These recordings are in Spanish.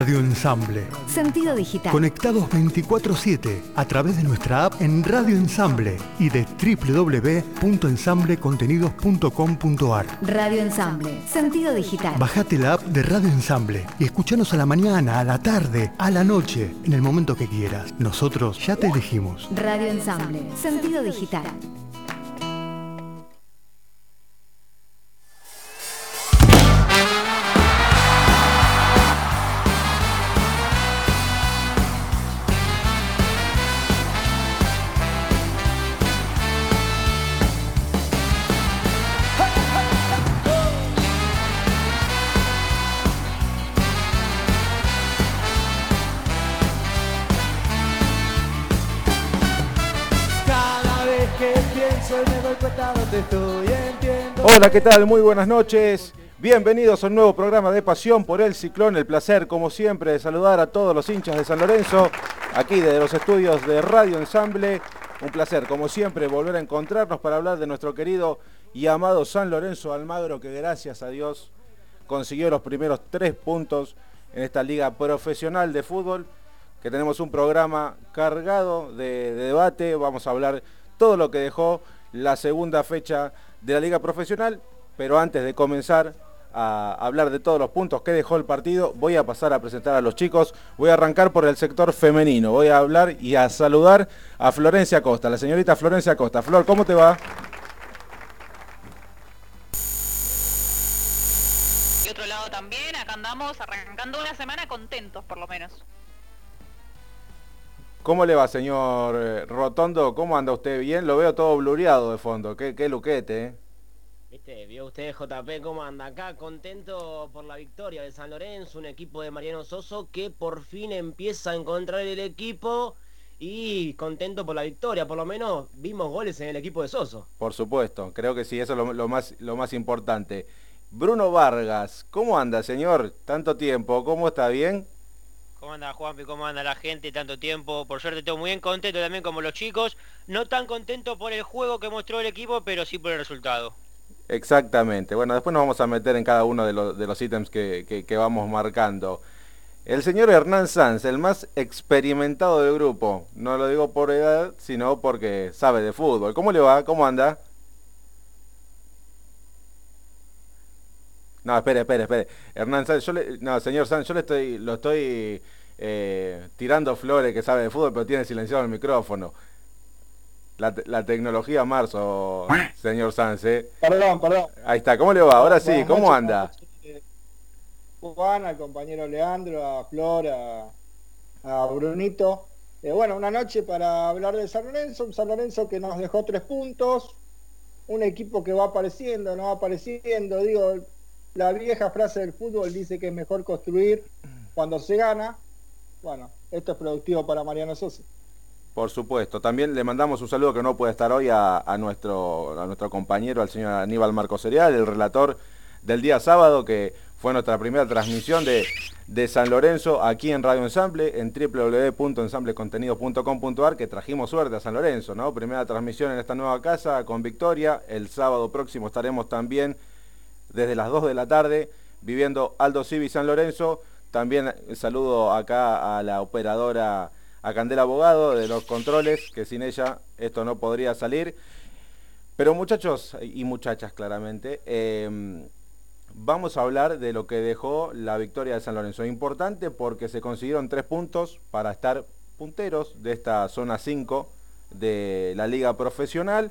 Radio Ensamble. Sentido digital. Conectados 24/7 a través de nuestra app en Radio Ensamble y de www.ensamblecontenidos.com.ar. Radio Ensamble. Sentido digital. Bajate la app de Radio Ensamble y escuchanos a la mañana, a la tarde, a la noche, en el momento que quieras. Nosotros ya te elegimos. Radio Ensamble. Sentido digital. Hola, ¿qué tal? Muy buenas noches. Bienvenidos a un nuevo programa de Pasión por el Ciclón. El placer, como siempre, de saludar a todos los hinchas de San Lorenzo, aquí desde los estudios de Radio Ensamble. Un placer, como siempre, volver a encontrarnos para hablar de nuestro querido y amado San Lorenzo Almagro, que gracias a Dios consiguió los primeros tres puntos en esta liga profesional de fútbol, que tenemos un programa cargado de, de debate. Vamos a hablar todo lo que dejó la segunda fecha de la liga profesional, pero antes de comenzar a hablar de todos los puntos que dejó el partido, voy a pasar a presentar a los chicos. Voy a arrancar por el sector femenino. Voy a hablar y a saludar a Florencia Costa, la señorita Florencia Costa. Flor, ¿cómo te va? Y otro lado también, acá andamos arrancando una semana contentos por lo menos. ¿Cómo le va, señor eh, Rotondo? ¿Cómo anda usted? ¿Bien? Lo veo todo blureado de fondo. Qué, qué luquete, ¿eh? Viste, vio usted JP cómo anda acá, contento por la victoria de San Lorenzo, un equipo de Mariano Soso que por fin empieza a encontrar el equipo y contento por la victoria, por lo menos vimos goles en el equipo de Soso. Por supuesto, creo que sí, eso es lo, lo más, lo más importante. Bruno Vargas, ¿cómo anda, señor? Tanto tiempo, ¿cómo está? ¿Bien? ¿Cómo anda Juanpi? ¿Cómo anda la gente? Tanto tiempo. Por suerte estoy muy bien contento también como los chicos. No tan contento por el juego que mostró el equipo, pero sí por el resultado. Exactamente. Bueno, después nos vamos a meter en cada uno de los, de los ítems que, que- que vamos marcando. El señor Hernán Sanz, el más experimentado del grupo. No lo digo por edad, sino porque sabe de fútbol. ¿Cómo le va? ¿Cómo anda? No, espere, espere, espere. Hernán Sanz, yo le, no, señor Sanz, yo le estoy, lo estoy eh, tirando flores que sabe de fútbol, pero tiene silenciado el micrófono. La, te- la tecnología marzo, señor Sanz, ¿eh? Perdón, perdón. Ahí está, ¿cómo le va? Ahora sí, Buenas ¿cómo noches, anda? Juan, al compañero Leandro, a Flor, a, a Brunito. Eh, bueno, una noche para hablar de San Lorenzo, un San Lorenzo que nos dejó tres puntos, un equipo que va apareciendo, no va apareciendo. Digo, la vieja frase del fútbol dice que es mejor construir cuando se gana. Bueno, esto es productivo para Mariano Sosa. Por supuesto. También le mandamos un saludo que no puede estar hoy a, nuestro, a nuestro compañero, al señor Aníbal Marco Serial, el relator del día sábado, que fue nuestra primera transmisión de, de San Lorenzo aquí en Radio Ensamble, en www.ensamblecontenidos.com.ar, que trajimos suerte a San Lorenzo, ¿no? Primera transmisión en esta nueva casa con victoria. El sábado próximo estaremos también desde las 2 de la tarde viviendo Aldo Civi San Lorenzo. También saludo acá a la operadora, a Candela Abogado de los controles, que sin ella esto no podría salir. Pero muchachos y muchachas claramente, eh, vamos a hablar de lo que dejó la victoria de San Lorenzo. Importante porque se consiguieron tres puntos para estar punteros de esta zona 5 de la liga profesional.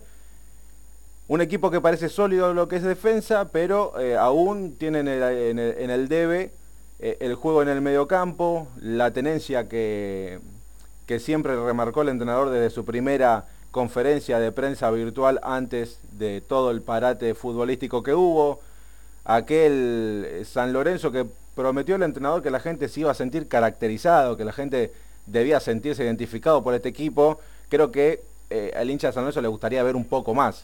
Un equipo que parece sólido lo que es defensa, pero eh, aún tienen en el, el- debe eh, el juego en el mediocampo, la tenencia que, que siempre remarcó el entrenador desde su primera conferencia de prensa virtual antes de todo el parate futbolístico que hubo. Aquel eh, San Lorenzo que prometió el entrenador que la gente se iba a sentir caracterizado, que la gente debía sentirse identificado por este equipo. Creo que al hincha de San Lorenzo le gustaría ver un poco más.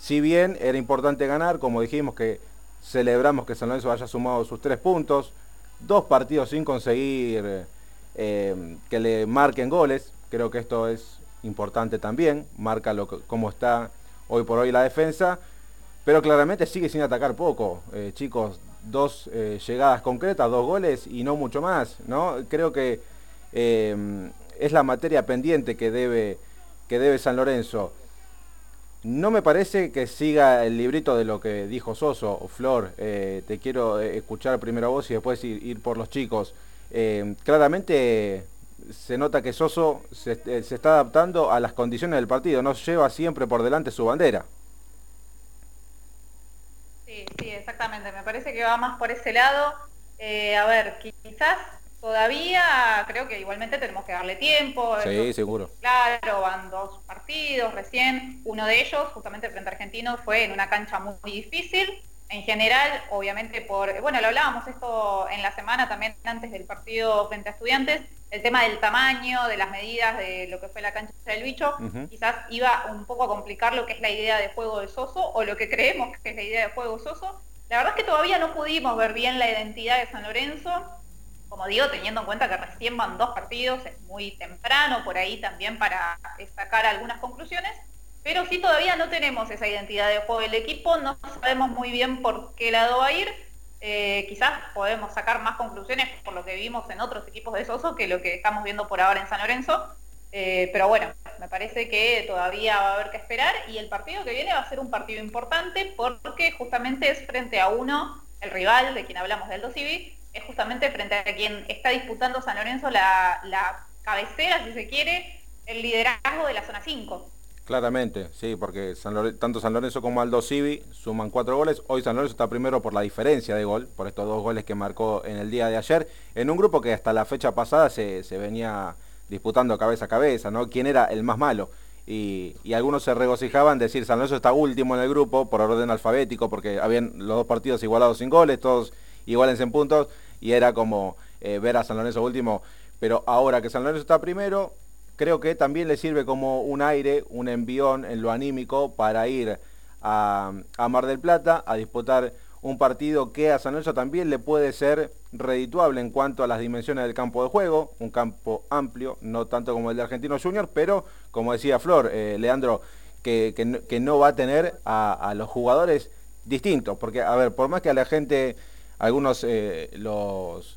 Si bien era importante ganar, como dijimos que celebramos que San Lorenzo haya sumado sus tres puntos, dos partidos sin conseguir eh, que le marquen goles, creo que esto es importante también, marca lo cómo está hoy por hoy la defensa, pero claramente sigue sin atacar poco. Eh, chicos, dos eh, llegadas concretas, dos goles y no mucho más, ¿no? Creo que es la materia pendiente que debe, que debe San Lorenzo. No me parece que siga el librito de lo que dijo Soso Flor. Eh, te quiero escuchar primero a vos y después ir, por los chicos. claramente se nota que Soso se, está adaptando a las condiciones del partido, no lleva siempre por delante su bandera. Sí, sí, exactamente. Me parece que va más por ese lado. Eh, a ver, quizás todavía creo que igualmente tenemos que darle tiempo. Sí, seguro. Claro, van dos partidos recién. Uno de ellos, justamente frente a Argentinos, fue en una cancha muy difícil. En general, obviamente por, bueno, lo hablábamos esto en la semana también antes del partido frente a estudiantes, el tema del tamaño, de las medidas de lo que fue la cancha del bicho, quizás iba un poco a complicar lo que es la idea de juego de Soso o lo que creemos que es la idea de juego de Soso. La verdad es que todavía no pudimos ver bien la identidad de San Lorenzo, como digo, teniendo en cuenta que recién van dos partidos, es muy temprano por ahí también para sacar algunas conclusiones, pero sí todavía no tenemos esa identidad de juego del equipo, no sabemos muy bien por qué lado va a ir eh, quizás podemos sacar más conclusiones por lo que vimos en otros equipos de Soso que lo que estamos viendo por ahora en San Lorenzo. Eh, pero bueno, me parece que todavía va a haber que esperar y el partido que viene va a ser un partido importante porque justamente es frente a uno, el rival de quien hablamos del Dosivi, es justamente frente a quien está disputando San Lorenzo la, la cabecera, si se quiere, el liderazgo de la zona 5. Claramente, sí, porque tanto San Lorenzo como Aldo Civi suman cuatro goles. Hoy San Lorenzo está primero por la diferencia de gol, por estos dos goles que marcó en el día de ayer, en un grupo que hasta la fecha pasada se, venía disputando cabeza a cabeza, ¿no? ¿Quién era el más malo? Y, algunos se regocijaban decir San Lorenzo está último en el grupo por orden alfabético, porque habían los dos partidos igualados sin goles, todos iguales en puntos, y era como eh, ver a San Lorenzo último. Pero ahora que San Lorenzo está primero, creo que también le sirve como un aire, un envión en lo anímico para ir a, Mar del Plata a disputar un partido que a San Lorenzo también le puede ser redituable en cuanto a las dimensiones del campo de juego, un campo amplio, no tanto como el de Argentino Junior, pero como decía Flor, eh, Leandro, que, no va a tener a, los jugadores distintos, porque a ver, por más que a la gente, algunos eh, los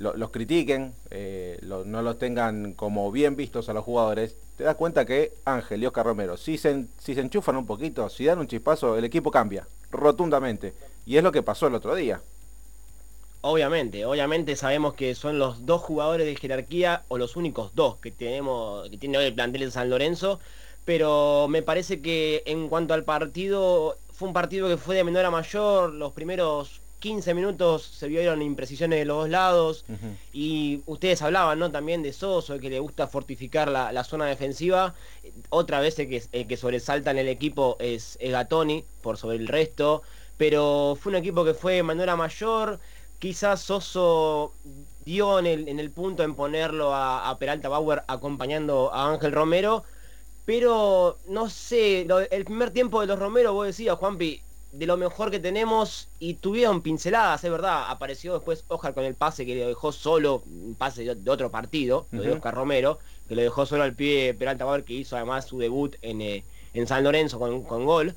los critiquen, eh, no los tengan como bien vistos a los jugadores, te das cuenta que Ángel y Oscar Romero, si se, si se enchufan un poquito, si dan un chispazo, el equipo cambia, rotundamente. Y es lo que pasó el otro día. Obviamente, obviamente sabemos que son los dos jugadores de jerarquía o los únicos dos que tenemos, que tiene hoy el plantel de San Lorenzo, pero me parece que en cuanto al partido, fue un partido que fue de menor a mayor, los primeros 15 minutos se vieron imprecisiones de los dos lados y ustedes hablaban ¿no? también de Soso, que le gusta fortificar la, zona defensiva. Otra vez el que, que sobresalta en el equipo es, Gatoni por sobre el resto, pero fue un equipo que fue de manera mayor. Quizás Soso dio en el, punto en ponerlo a, Peralta Bauer acompañando a Ángel Romero, pero no sé, el primer tiempo de los Romero, vos decías, Juanpi, de lo mejor que tenemos y tuvieron pinceladas, es verdad. Apareció después Oscar con el pase que le dejó solo, un pase de, otro partido, de Oscar Romero, que lo dejó solo al pie Peralta Bauer, que hizo además su debut en, eh, en San Lorenzo con, con gol.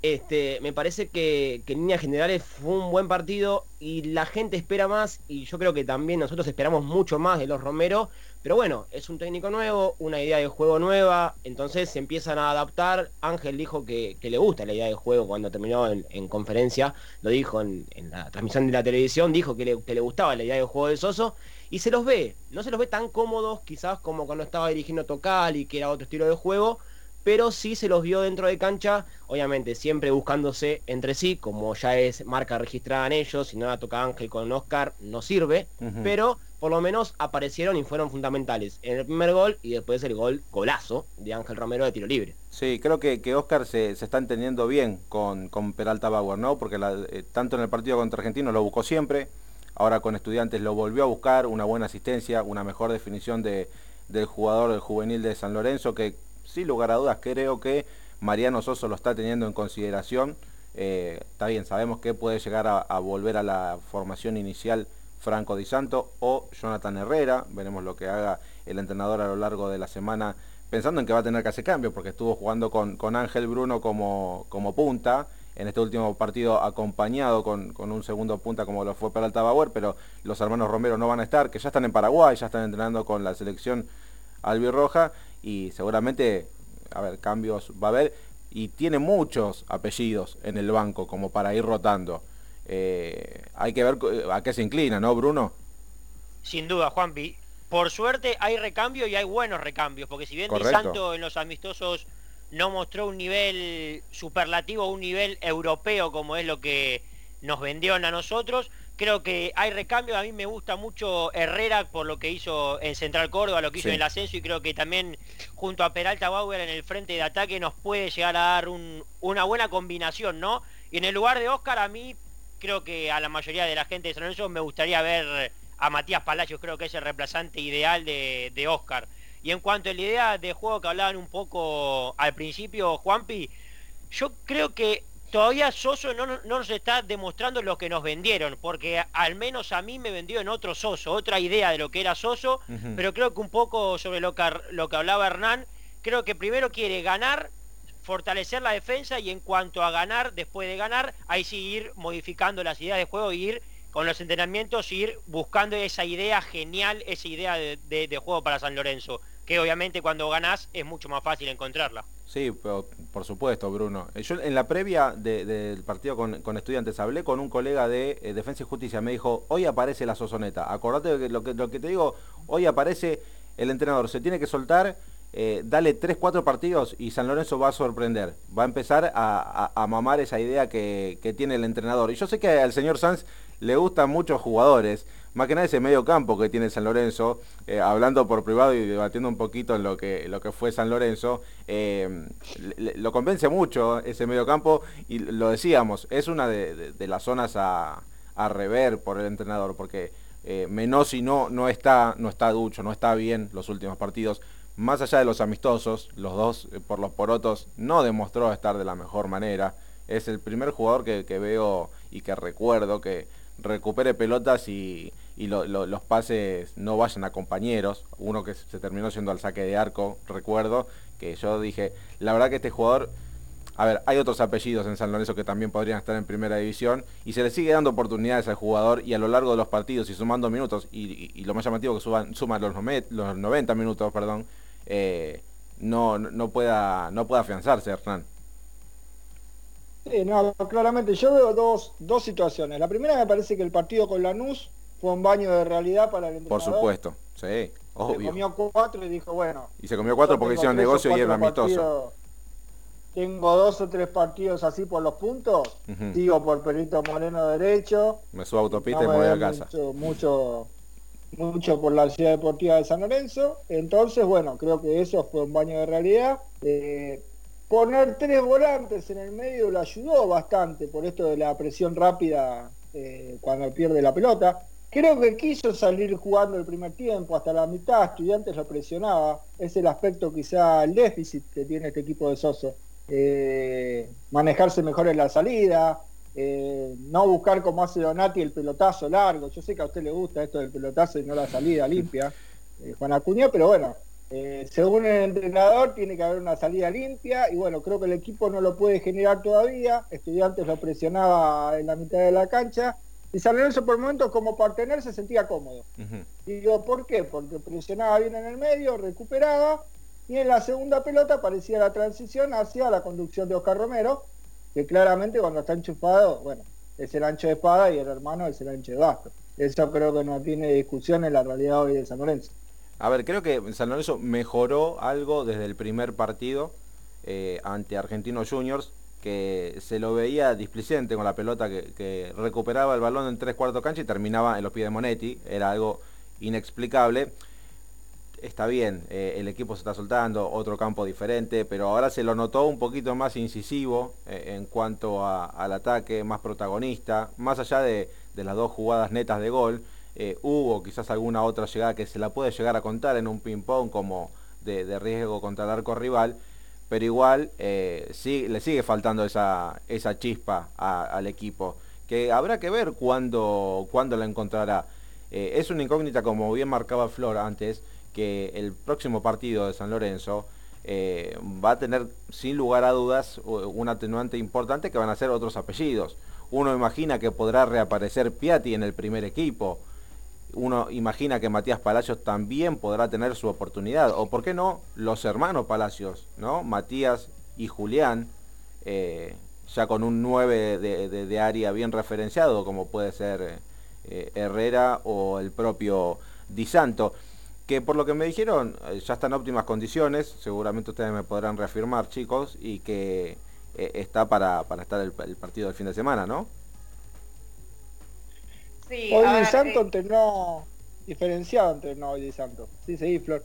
Este, me parece que, que, en líneas generales fue un buen partido y la gente espera más y yo creo que también nosotros esperamos mucho más de los Romero, pero bueno, es un técnico nuevo, una idea de juego nueva, entonces se empiezan a adaptar. Ángel dijo que, le gusta la idea de juego cuando terminó en, conferencia, lo dijo en, la transmisión de la televisión, dijo que le, que le gustaba la idea de juego de Soso y se los ve, no se los ve tan cómodos quizás como cuando estaba dirigiendo Tocal y que era otro estilo de juego, pero sí se los vio dentro de cancha, obviamente siempre buscándose entre sí, como ya es marca registrada en ellos, si no la toca Ángel con Oscar, no sirve, pero por lo menos aparecieron y fueron fundamentales en el primer gol y después el gol golazo de Ángel Romero de tiro libre. Sí, creo que, que Oscar se, está entendiendo bien con, con Peralta Bauer, ¿no? Porque eh, tanto en el partido contra Argentino lo buscó siempre, ahora con estudiantes lo volvió a buscar, una buena asistencia, una mejor definición de, del jugador del juvenil de San Lorenzo, que sin lugar a dudas creo que Mariano Soso lo está teniendo en consideración. Eh, está bien, sabemos que puede llegar a, volver a la formación inicial Franco Di Santo o Jonathan Herrera. Veremos lo que haga el entrenador a lo largo de la semana, pensando en que va a tener que hacer cambio, porque estuvo jugando con, Ángel Bruno como, como punta en este último partido acompañado con, un segundo punta como lo fue Peralta Bauer, pero los hermanos Romero no van a estar, que ya están en Paraguay, ya están entrenando con la selección albirroja y seguramente, a ver, cambios va a haber y tiene muchos apellidos en el banco como para ir rotando. Eh, hay que ver a qué se inclina, ¿no, Bruno? Sin duda, Juanpi. Por suerte hay recambio y hay buenos recambios, porque si bien Di Santo en los amistosos no mostró un nivel superlativo, un nivel europeo como es lo que nos vendieron a nosotros, creo que hay recambio, a mí me gusta mucho Herrera por lo que hizo en Central Córdoba, lo que hizo en el ascenso y creo que también junto a Peralta Bauer en el frente de ataque nos puede llegar a dar una buena combinación, ¿no? Y en el lugar de Oscar a mí creo que a la mayoría de la gente de San Lorenzo me gustaría ver a Matías Palacios, creo que es el reemplazante ideal de, de Oscar. Y en cuanto a la idea de juego que hablaban un poco al principio, Juanpi, yo creo que todavía Soso no, nos está demostrando lo que nos vendieron, porque al menos a mí me vendió en otro Soso, otra idea de lo que era Soso, pero creo que un poco sobre lo que, lo que hablaba Hernán, creo que primero quiere ganar, fortalecer la defensa y en cuanto a ganar, después de ganar, ahí sí ir modificando las ideas de juego y ir con los entrenamientos, ir buscando esa idea genial, esa idea de juego para San Lorenzo, que obviamente cuando ganás es mucho más fácil encontrarla. Sí, por supuesto, Bruno. Eh, yo en la previa del partido con, estudiantes hablé con un colega de eh, Defensa y Justicia. Me dijo, hoy aparece la sozoneta. Acordate de lo que, lo que te digo, hoy aparece el entrenador. Se tiene que soltar, eh, dale 3, 4 partidos y San Lorenzo va a sorprender. Va a empezar a, mamar esa idea que, que, tiene el entrenador. Y yo sé que al señor Sanz le gustan muchos jugadores más que nada ese medio campo que tiene San Lorenzo, eh, hablando por privado y debatiendo un poquito en lo que, lo que fue San Lorenzo, eh, lo convence mucho ese medio campo y lo decíamos, es una de, las zonas a, rever por el entrenador, porque eh, Menosi no, no, está, no está ducho, no está bien los últimos partidos. Más allá de los amistosos, los dos eh, por los porotos no demostró estar de la mejor manera. Es el primer jugador que veo y que recuerdo que recupere pelotas y, y los pases no vayan a compañeros. Uno que se terminó siendo al saque de arco, recuerdo, que yo dije, la verdad que este jugador, a ver, hay otros apellidos en San Lorenzo que también podrían estar en primera división y se le sigue dando oportunidades al jugador y a lo largo de los partidos y sumando minutos y, lo más llamativo que suban, suma los, los 90 minutos, perdón, eh, no, no, pueda, no pueda afianzarse, Hernán. Sí, no, claramente yo veo dos, dos situaciones. La primera me parece que el partido con Lanús fue un baño de realidad para el entrenador. Por supuesto, sí, obvio. Se comió cuatro y dijo, bueno. Y se comió cuatro porque hicieron negocio y era amistoso. tengo dos o tres partidos así por los puntos. Sigo por Perito Moreno derecho. Me subo a autopista y me voy a casa. Mucho, mucho, mucho por la ciudad deportiva de San Lorenzo. Entonces, bueno, creo que eso fue un baño de realidad. Eh, poner tres volantes en el medio lo ayudó bastante por esto de la presión rápida eh, cuando pierde la pelota. Creo que quiso salir jugando el primer tiempo, hasta la mitad, estudiantes lo presionaba. Es el aspecto quizá el déficit que tiene este equipo de Soso. Eh, manejarse mejor en la salida, eh, no buscar como hace Donati el pelotazo largo. Yo sé que a usted le gusta esto del pelotazo y no la salida limpia, eh, Juan Acuña, pero bueno, según el entrenador tiene que haber una salida limpia y bueno, creo que el equipo no lo puede generar todavía. Estudiantes lo presionaba en la mitad de la cancha y San Lorenzo por momentos como partener se sentía cómodo. Y digo, ¿por qué? Porque presionaba bien en el medio, recuperaba, y en la segunda pelota aparecía la transición hacia la conducción de Oscar Romero, que claramente cuando está enchufado, bueno, es el ancho de espada y el hermano es el ancho de basto. Eso creo que no tiene discusión en la realidad hoy de San Lorenzo. A ver, creo que San Lorenzo mejoró algo desde el primer partido eh, ante Argentinos Juniors, que se lo veía displicente con la pelota que, recuperaba el balón en tres cuartos cancha y terminaba en los pies de Monetti, era algo inexplicable. Está bien, eh, el equipo se está soltando, otro campo diferente, pero ahora se lo notó un poquito más incisivo eh, en cuanto al ataque, más protagonista, más allá de, las dos jugadas netas de gol. Eh, hubo quizás alguna otra llegada que se la puede llegar a contar en un ping-pong como de riesgo contra el arco rival, pero igual eh, le sigue faltando esa, esa chispa al equipo, que habrá que ver cuándo, cuándo la encontrará. Eh, es una incógnita, como bien marcaba Flor antes, que el próximo partido de San Lorenzo va a tener sin lugar a dudas un atenuante importante que van a ser otros apellidos. Uno imagina que podrá reaparecer Piatti en el primer equipo. Uno imagina que Matías Palacios también podrá tener su oportunidad. O por qué no, los hermanos Palacios, ¿no? Matías y Julián, eh, ya con un 9 de, área bien referenciado, como puede ser eh, Herrera o el propio Di Santo que por lo que me dijeron eh, ya está en óptimas condiciones, seguramente ustedes me podrán reafirmar chicos, y que está para, estar el, partido del fin de semana, ¿no? Sí, hoy Di Santo entrenó diferenciado entrenó hoy Di Santo. Sí, sí, Flor.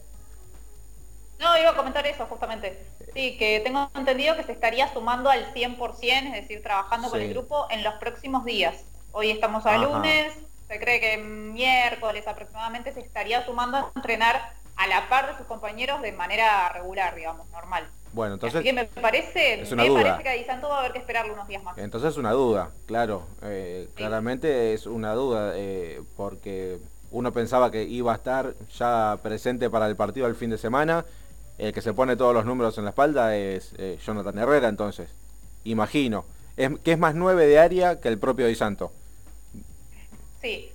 No, iba a comentar eso justamente. Sí, que tengo entendido que se estaría sumando al 100%, es decir, trabajando con el grupo en los próximos días. Hoy estamos a lunes, se cree que miércoles aproximadamente se estaría sumando a entrenar a la par de sus compañeros de manera regular, digamos, normal. Bueno, entonces. Así que me parece, me parece que a Di Santo va a haber que esperarle unos días más. Entonces es una duda, claro. Eh, claramente es una duda, eh, porque uno pensaba que iba a estar ya presente para el partido del fin de semana. El que se pone todos los números en la espalda es eh, Jonathan Herrera, entonces. Imagino. Es, que es más nueve de área que el propio Di Santo. Sí,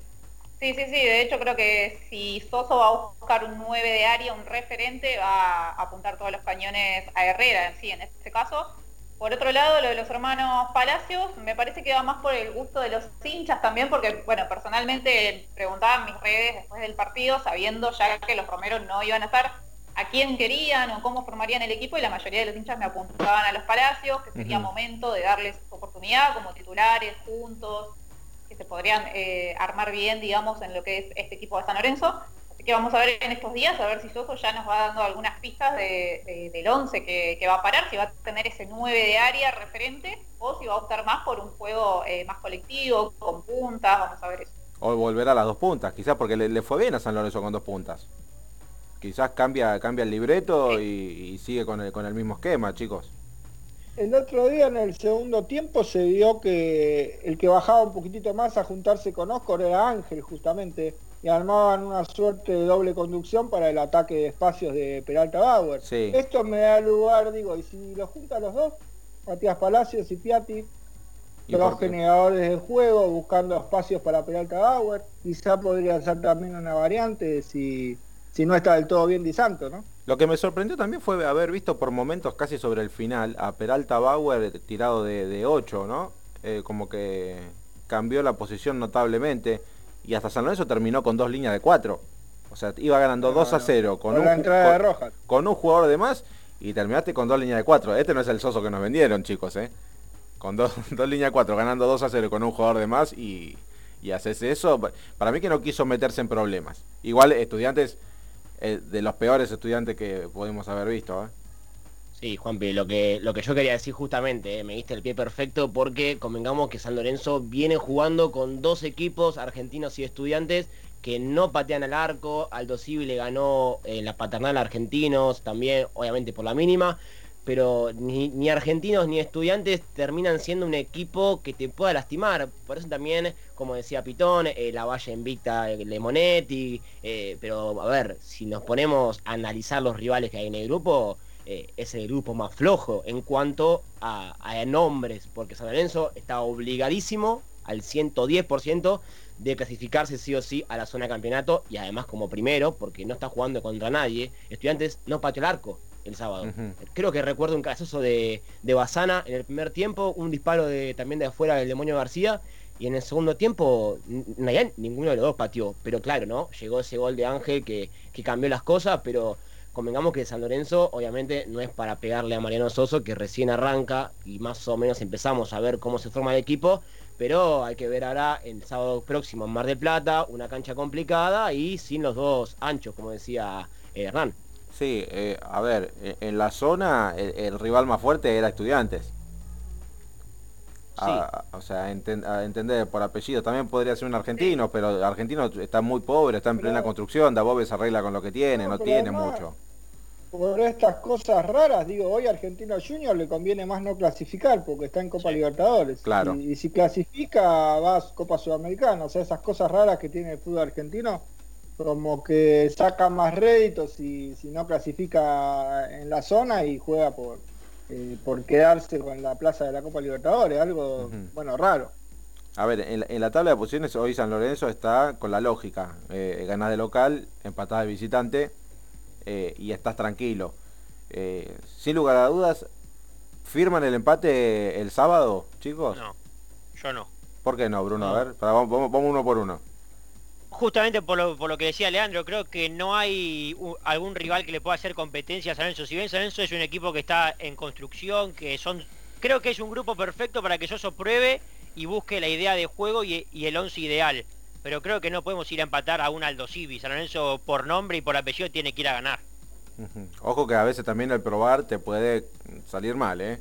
sí, sí, sí. De hecho creo que si Soso va a buscar un 9 de área, un referente, va a apuntar todos los cañones a Herrera, sí, en este caso. Por otro lado, lo de los hermanos Palacios, me parece que va más por el gusto de los hinchas también, porque, bueno, personalmente preguntaba en mis redes después del partido, sabiendo ya que los Romeros no iban a estar, a quién querían o cómo formarían el equipo, y la mayoría de los hinchas me apuntaban a los Palacios, que sería momento de darles oportunidad como titulares, juntos, que se podrían eh, armar bien, digamos, en lo que es este equipo de San Lorenzo. Así que vamos a ver en estos días, a ver si Soso ya nos va dando algunas pistas del 11 que, va a parar, si va a tener ese 9 de área referente o si va a optar más por un juego eh, más colectivo, con puntas, vamos a ver eso. O volver a las dos puntas, quizás porque le, fue bien a San Lorenzo con dos puntas. Quizás cambia, cambia el libreto y, sigue con el, con el mismo esquema, chicos. El otro día en el segundo tiempo se vio que el que bajaba un poquitito más a juntarse con Oscar era Ángel justamente y armaban una suerte de doble conducción para el ataque de espacios de Peralta Bauer. Esto me da lugar, digo, y si lo juntan los dos, Matías Palacios y Piatti, los generadores del juego, buscando espacios para Peralta Bauer, quizá podría ser también una variante si, si no está del todo bien Di Santo, ¿no? Lo que me sorprendió también fue haber visto por momentos casi sobre el final a Peralta Bauer tirado de, 8, ¿no? Eh, como que cambió la posición notablemente y hasta San Lorenzo terminó con dos líneas de 4. O sea, iba ganando 2 a 0 con, un, con, un jugador de más y terminaste con dos líneas de 4. Este no es el soso que nos vendieron, chicos, ¿eh? Con dos, dos líneas de 4, ganando 2 a 0 con un jugador de más y, y haces eso. Para mí que no quiso meterse en problemas. Igual estudiantes eh, de los peores estudiantes que podemos haber visto. ¿eh? Sí, Juanpi, lo que, lo que yo quería decir justamente, eh, me diste el pie perfecto porque convengamos que San Lorenzo viene jugando con dos equipos argentinos y estudiantes que no patean al arco, Aldo Civi le ganó en la paternal a argentinos, también obviamente por la mínima, pero ni, argentinos ni estudiantes terminan siendo un equipo que te pueda lastimar. Por eso también, como decía Pitón, eh, la valla invicta Lemonetti, eh, pero a ver, si nos ponemos a analizar los rivales que hay en el grupo, eh, es el grupo más flojo en cuanto a, a nombres, porque San Lorenzo está obligadísimo al 110% de clasificarse sí o sí a la zona de campeonato y además como primero, porque no está jugando contra nadie, estudiantes no pateó el arco el sábado. Creo que recuerdo un caso de, de Bazana en el primer tiempo, un disparo de, también de afuera del demonio García, y en el segundo tiempo ninguno de los dos pateó. Pero claro, ¿no? Llegó ese gol de Ángel que, que cambió las cosas, pero convengamos que San Lorenzo obviamente no es para pegarle a Mariano Soso, que recién arranca y más o menos empezamos a ver cómo se forma el equipo, pero hay que ver ahora el sábado próximo en Mar del Plata, una cancha complicada y sin los dos anchos, como decía eh, Hernán. Sí, eh, a ver, en la zona el, rival más fuerte era Estudiantes. o sea, entender por apellido, también podría ser un argentino, pero el argentino está muy pobre, está en plena construcción, Dabove se arregla con lo que tiene, no, tiene mucho. Por estas cosas raras, digo, hoy Argentino Junior le conviene más no clasificar porque está en Copa Libertadores. Claro. Y, si clasifica, vas Copa Sudamericana. O sea, esas cosas raras que tiene el fútbol argentino como que saca más réditos si, si no clasifica en la zona y juega por, eh, por quedarse con la plaza de la Copa Libertadores, algo, bueno, raro. A ver, en la, tabla de posiciones hoy San Lorenzo está con la lógica, eh, ganas de local, empatada de visitante eh, y estás tranquilo. Eh, sin lugar a dudas, ¿firman el empate el sábado, chicos? No, yo no. ¿Por qué no, Bruno? A ver, vamos, uno por uno. Justamente por lo, que decía Leandro, creo que no hay algún rival que le pueda hacer competencia a San Lorenzo. Si bien San Lorenzo es un equipo que está en construcción, que son... Creo que es un grupo perfecto para que Soso pruebe y busque la idea de juego y, el once ideal. Pero creo que no podemos ir a empatar a un Aldo Civi. San Lorenzo por nombre y por apellido tiene que ir a ganar. Ojo que a veces también el probar te puede salir mal, ¿eh?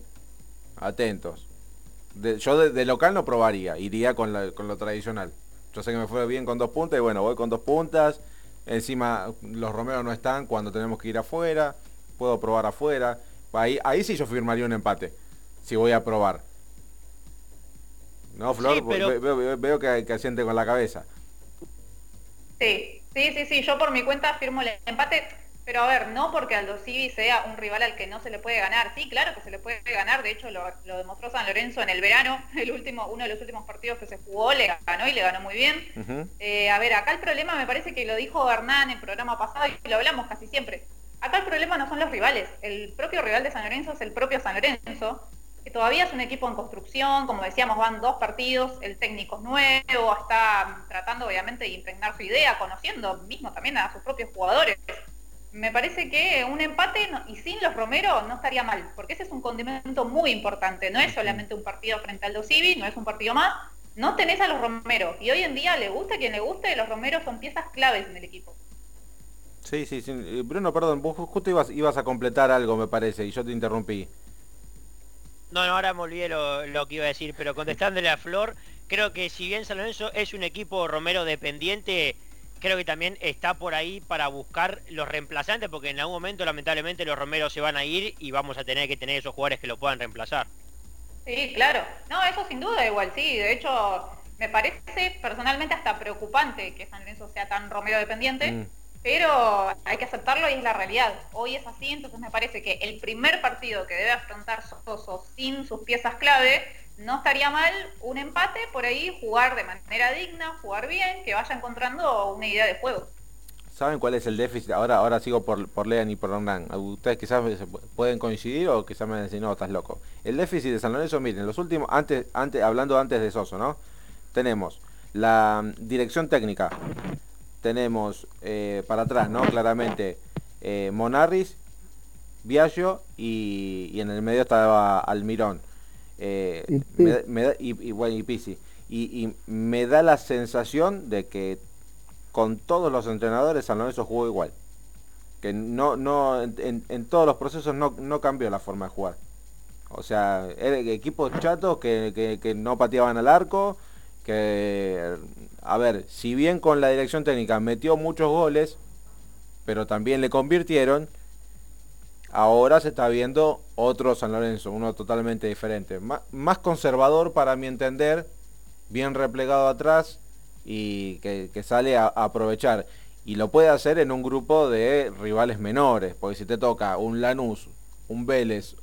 Atentos. yo de, local no probaría, iría con, lo tradicional. Yo sé que me fue bien con dos puntas y bueno, voy con dos puntas. Encima los Romeros no están cuando tenemos que ir afuera. Puedo probar afuera. Ahí, ahí sí yo firmaría un empate. Si voy a probar. No, Flor, veo, que, que asiente con la cabeza. Sí, sí, sí, sí. Yo por mi cuenta firmo el empate pero a ver, no porque Aldo Civi sea un rival al que no se le puede ganar. Sí, claro que se le puede ganar. De hecho, lo, demostró San Lorenzo en el verano. El último, uno de los últimos partidos que se jugó le ganó y le ganó muy bien. Eh, a ver, acá el problema me parece que lo dijo Hernán en el programa pasado y lo hablamos casi siempre. Acá el problema no son los rivales. El propio rival de San Lorenzo es el propio San Lorenzo, que todavía es un equipo en construcción. Como decíamos, van dos partidos. El técnico es nuevo, está tratando obviamente de impregnar su idea, conociendo mismo también a sus propios jugadores me parece que un empate y sin los Romero no estaría mal, porque ese es un condimento muy importante, no es solamente un partido frente al Dosivi, no es un partido más, no tenés a los Romero, y hoy en día le gusta a quien le guste, los Romeros son piezas claves en el equipo. Sí, sí, sí. Bruno, perdón, vos justo ibas, ibas a completar algo, me parece, y yo te interrumpí. No, no, ahora me olvidé lo, lo que iba a decir, pero contestándole a Flor, creo que si bien San Lorenzo es un equipo Romero dependiente, creo que también está por ahí para buscar los reemplazantes, porque en algún momento lamentablemente los Romeros se van a ir y vamos a tener que tener esos jugadores que lo puedan reemplazar. Sí, claro. No, eso sin duda igual, sí. De hecho, me parece personalmente hasta preocupante que San Lorenzo sea tan Romero dependiente, mm. pero hay que aceptarlo y es la realidad. Hoy es así, entonces me parece que el primer partido que debe afrontar Soso sin sus piezas clave no estaría mal un empate por ahí, jugar de manera digna, jugar bien, que vaya encontrando una idea de juego. ¿Saben cuál es el déficit? Ahora ahora sigo por, por Lean y por Hernán. Ustedes quizás pueden coincidir o quizás me van a decir, no, estás loco. El déficit de San Lorenzo, miren, los últimos, antes, antes, hablando antes de Soso, ¿no? Tenemos la dirección técnica, tenemos eh, para atrás, ¿no? Claramente, eh, Monarris, Viaggio y, y en el medio estaba Almirón. Eh, y, bueno, y Pisi. Y, me da la sensación de que con todos los entrenadores San Lorenzo jugó igual. Que no, no, en, todos los procesos no, cambió la forma de jugar. O sea, equipos chatos que, que, no pateaban al arco, que, a ver, si bien con la dirección técnica metió muchos goles, pero también le convirtieron, Ahora se está viendo otro San Lorenzo, uno totalmente diferente. más conservador para mi entender, bien replegado atrás y que, sale a, aprovechar. Y lo puede hacer en un grupo de rivales menores, porque si te toca un Lanús, un Vélez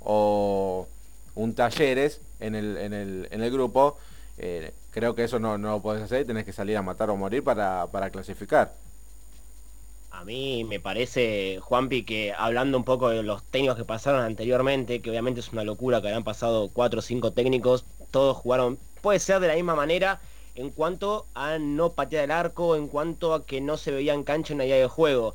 o un Talleres en el, grupo, eh, creo que eso no, lo puedes hacer y tenés que salir a matar o morir para clasificar. A mí me parece, Juanpi, que hablando un poco de los técnicos que pasaron anteriormente, que obviamente es una locura que hayan pasado cuatro o cinco técnicos, todos jugaron, puede ser de la misma manera en cuanto a no patear el arco, en cuanto a que no se veía en cancha una idea de juego.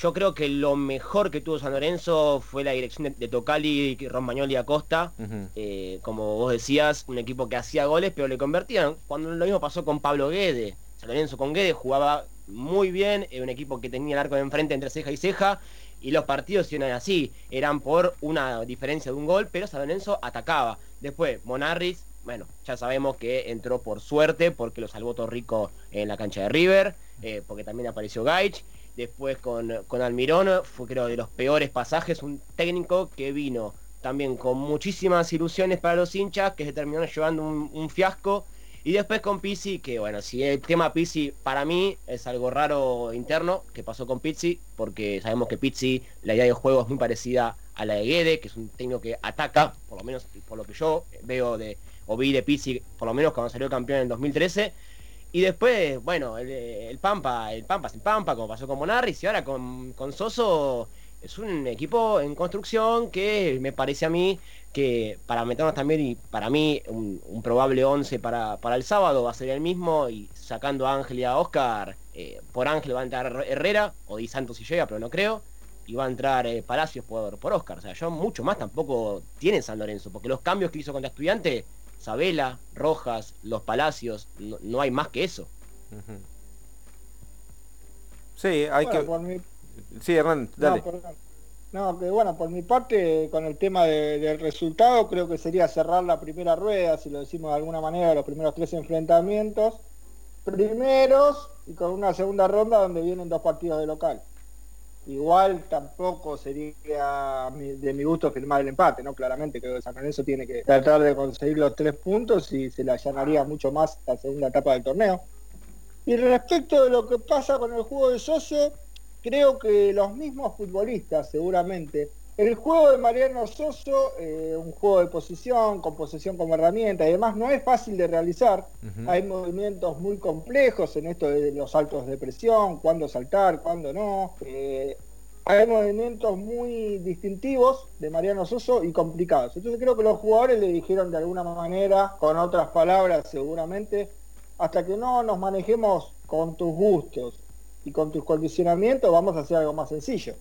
Yo creo que lo mejor que tuvo San Lorenzo fue la dirección de, Tocali, Romagnoli y Acosta. Eh, como vos decías, un equipo que hacía goles, pero le convertían. Cuando lo mismo pasó con Pablo Guede. San Lorenzo con Guede jugaba muy bien, un equipo que tenía el arco de enfrente entre ceja y ceja, y los partidos eran así, eran por una diferencia de un gol, pero San Lorenzo atacaba. Después, Monarris, bueno, ya sabemos que entró por suerte, porque lo salvó Torrico en la cancha de River, eh, porque también apareció Gaich. Después con, con Almirón, fue creo de los peores pasajes, un técnico que vino también con muchísimas ilusiones para los hinchas, que se terminó llevando un fiasco Y después con Pizzi, que bueno, si el tema Pizzi para mí es algo raro interno que pasó con Pizzi, porque sabemos que Pizzi, la idea de juego es muy parecida a la de Guede, que es un técnico que ataca, por lo menos por lo que yo veo de, o vi de Pizzi, por lo menos cuando salió campeón en 2013. Y después, bueno, el, Pampa, el Pampa sin Pampa, como pasó con Monarris, y ahora con, con Soso es un equipo en construcción que me parece a mí que para meternos también y para mí un, probable 11 para, para, el sábado va a ser el mismo y sacando a Ángel y a Oscar, eh, por Ángel va a entrar Herrera o Di Santos si llega, pero no creo, y va a entrar eh, Palacios por, por Oscar. O sea, yo mucho más tampoco tiene San Lorenzo, porque los cambios que hizo contra estudiante, Sabela, Rojas, los Palacios, no, hay más que eso. Sí, hay que... Sí, Hernán, dale. No, que bueno, por mi parte, con el tema del resultado, creo que sería cerrar la primera rueda, si lo decimos de alguna manera, los primeros tres enfrentamientos. Primeros y con una segunda ronda donde vienen dos partidos de local. Igual tampoco sería de mi gusto firmar el empate, ¿no? Claramente creo que San Lorenzo tiene que tratar de conseguir los tres puntos y se le allanaría mucho más la segunda etapa del torneo. Y respecto de lo que pasa con el juego de Soso, creo que los mismos futbolistas seguramente. El juego de Mariano Soso, eh, un juego de posición, con posesión como herramienta y demás, no es fácil de realizar. Hay movimientos muy complejos en esto de los saltos de presión, cuándo saltar, cuándo no. Eh, hay movimientos muy distintivos de Mariano Soso y complicados. Entonces creo que los jugadores le dijeron de alguna manera, con otras palabras seguramente, hasta que no nos manejemos con tus gustos y con tus condicionamientos vamos a hacer algo más sencillo.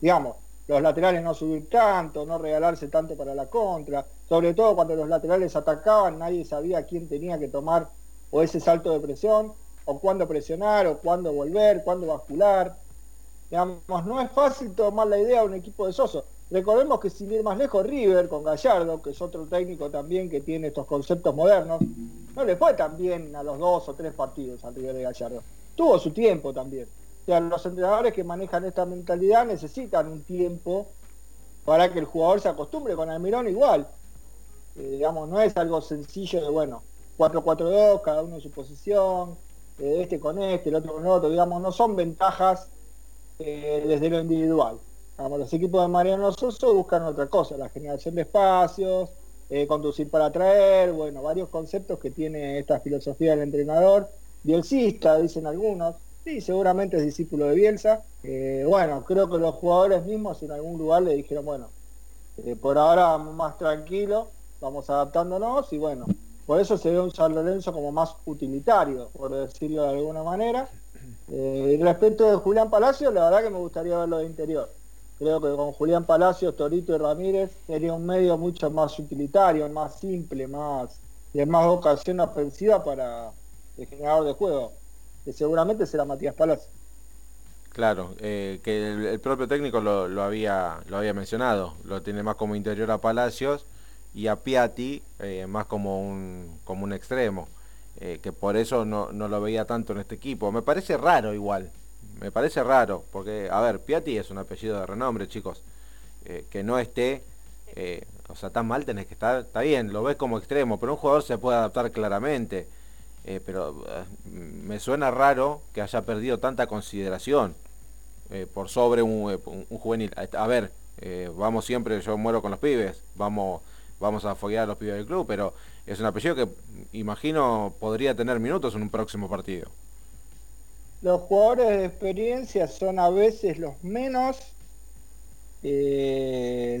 Digamos, los laterales no subir tanto, no regalarse tanto para la contra, sobre todo cuando los laterales atacaban, nadie sabía quién tenía que tomar o ese salto de presión, o cuándo presionar, o cuándo volver, cuándo bascular. Digamos, no es fácil tomar la idea de un equipo de Soso. Recordemos que sin ir más lejos, River con Gallardo, que es otro técnico también que tiene estos conceptos modernos, no le fue tan bien a los dos o tres partidos al River de Gallardo tuvo su tiempo también. O sea, los entrenadores que manejan esta mentalidad necesitan un tiempo para que el jugador se acostumbre con Almirón igual. Eh, digamos, no es algo sencillo de, bueno, 4-4-2, cada uno en su posición, eh, este con este, el otro con el otro, digamos, no son ventajas eh, desde lo individual. los equipos de Mariano Soso buscan otra cosa, la generación de espacios, conducir para atraer, bueno, varios conceptos que tiene esta filosofía del entrenador bielcista, dicen algunos. Sí, seguramente es discípulo de Bielsa. Eh, bueno, creo que los jugadores mismos en algún lugar le dijeron, bueno, eh, por ahora más tranquilo, vamos adaptándonos y bueno, por eso se ve un San Lorenzo como más utilitario, por decirlo de alguna manera. Eh, respecto de Julián Palacios, la verdad que me gustaría verlo de interior. Creo que con Julián Palacios, Torito y Ramírez sería un medio mucho más utilitario, más simple, más de más ocasión ofensiva para, el generador de juego, que seguramente será Matías Palacio. Claro, eh, que el, propio técnico lo, había, lo había mencionado, lo tiene más como interior a Palacios y a Piatti eh, más como un, como un extremo, eh, que por eso no, no, lo veía tanto en este equipo. Me parece raro igual, me parece raro, porque, a ver, Piatti es un apellido de renombre, chicos, que no esté, o sea, tan mal tenés que estar, está bien, lo ves como extremo, pero un jugador se puede adaptar claramente. Eh, pero eh, me suena raro que haya perdido tanta consideración eh, por sobre un, juvenil. A ver, vamos siempre, yo muero con los pibes, vamos, vamos a foguear a los pibes del club, pero es un apellido que imagino podría tener minutos en un próximo partido. Los jugadores de experiencia son a veces los menos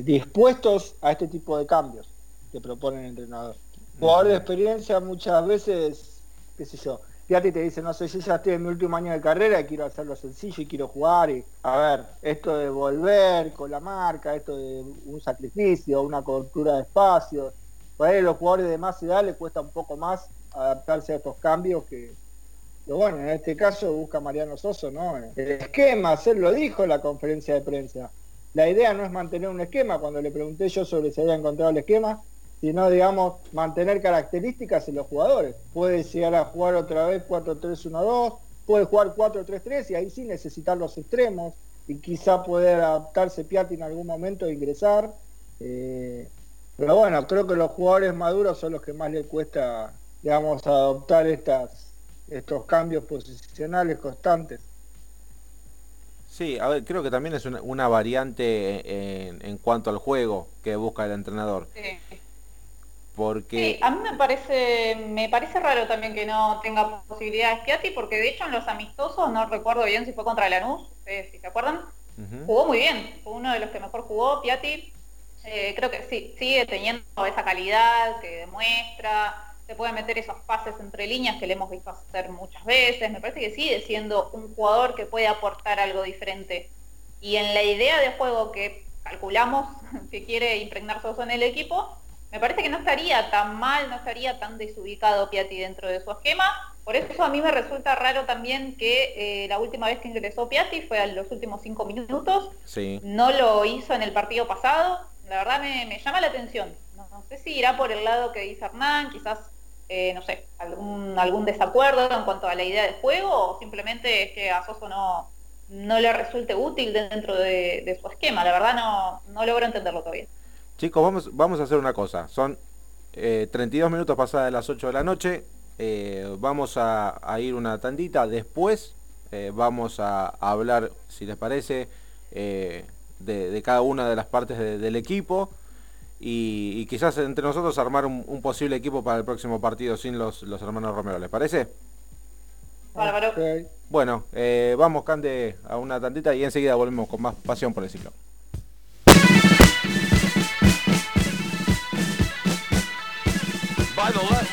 dispuestos a este tipo de cambios que propone el entrenador. Jugadores de experiencia muchas veces qué sé yo. Piatti te dice, no sé, yo ya estoy en mi último año de carrera y quiero hacerlo sencillo y quiero jugar. Y, a ver, esto de volver con la marca, esto de un sacrificio, una cobertura de espacios. Por ahí a los jugadores de más edad les cuesta un poco más adaptarse a estos cambios que, pero bueno, en este caso busca Mariano Soso, ¿no? El esquema, él lo dijo en la conferencia de prensa. La idea no es mantener un esquema, cuando le pregunté yo sobre si había encontrado el esquema, sino, digamos, mantener características en los jugadores. Puede llegar a jugar otra vez 4-3-1-2, puede jugar 4-3-3 y ahí sí necesitar los extremos y quizá poder adaptarse Piatti en algún momento e ingresar. Eh, pero bueno, creo que los jugadores maduros son los que más les cuesta digamos, adoptar estas, estos cambios posicionales constantes. Sí, a ver, creo que también es una, variante en, cuanto al juego que busca el entrenador. Sí. Porque... a mí me parece, me parece raro también que no tenga posibilidades Piatti, porque de hecho en los amistosos, no recuerdo bien si fue contra Lanús, si se acuerdan, jugó muy bien, fue uno de los que mejor jugó, Piatti, eh, creo que sí, sigue teniendo esa calidad que demuestra, se puede meter esos pases entre líneas que le hemos visto hacer muchas veces, me parece que sigue siendo un jugador que puede aportar algo diferente. Y en la idea de juego que calculamos que quiere impregnar Soso en el equipo, me parece que no estaría tan mal, no estaría tan desubicado Piatti dentro de su esquema. Por eso a mí me resulta raro también que eh, la última vez que ingresó Piatti fue a los últimos cinco minutos. Sí. No lo hizo en el partido pasado. La verdad me, llama la atención. No, sé si irá por el lado que dice Hernán, quizás, eh, no sé, algún, algún desacuerdo en cuanto a la idea de juego o simplemente es que a Soso no, no le resulte útil dentro de, su esquema. La verdad no, no logro entenderlo todavía. Chicos, vamos, vamos a hacer una cosa. Son 32 eh, minutos pasadas de las 8 de la noche. Eh, vamos a, ir una tandita. Después eh, vamos a, hablar, si les parece, de, cada una de las partes del equipo. Y, quizás entre nosotros armar un, posible equipo para el próximo partido sin los, los hermanos Romero. ¿Les parece? Bárbaro. Bueno, vamos, Cande, a una tandita y enseguida volvemos con más pasión por el ciclo. By the left.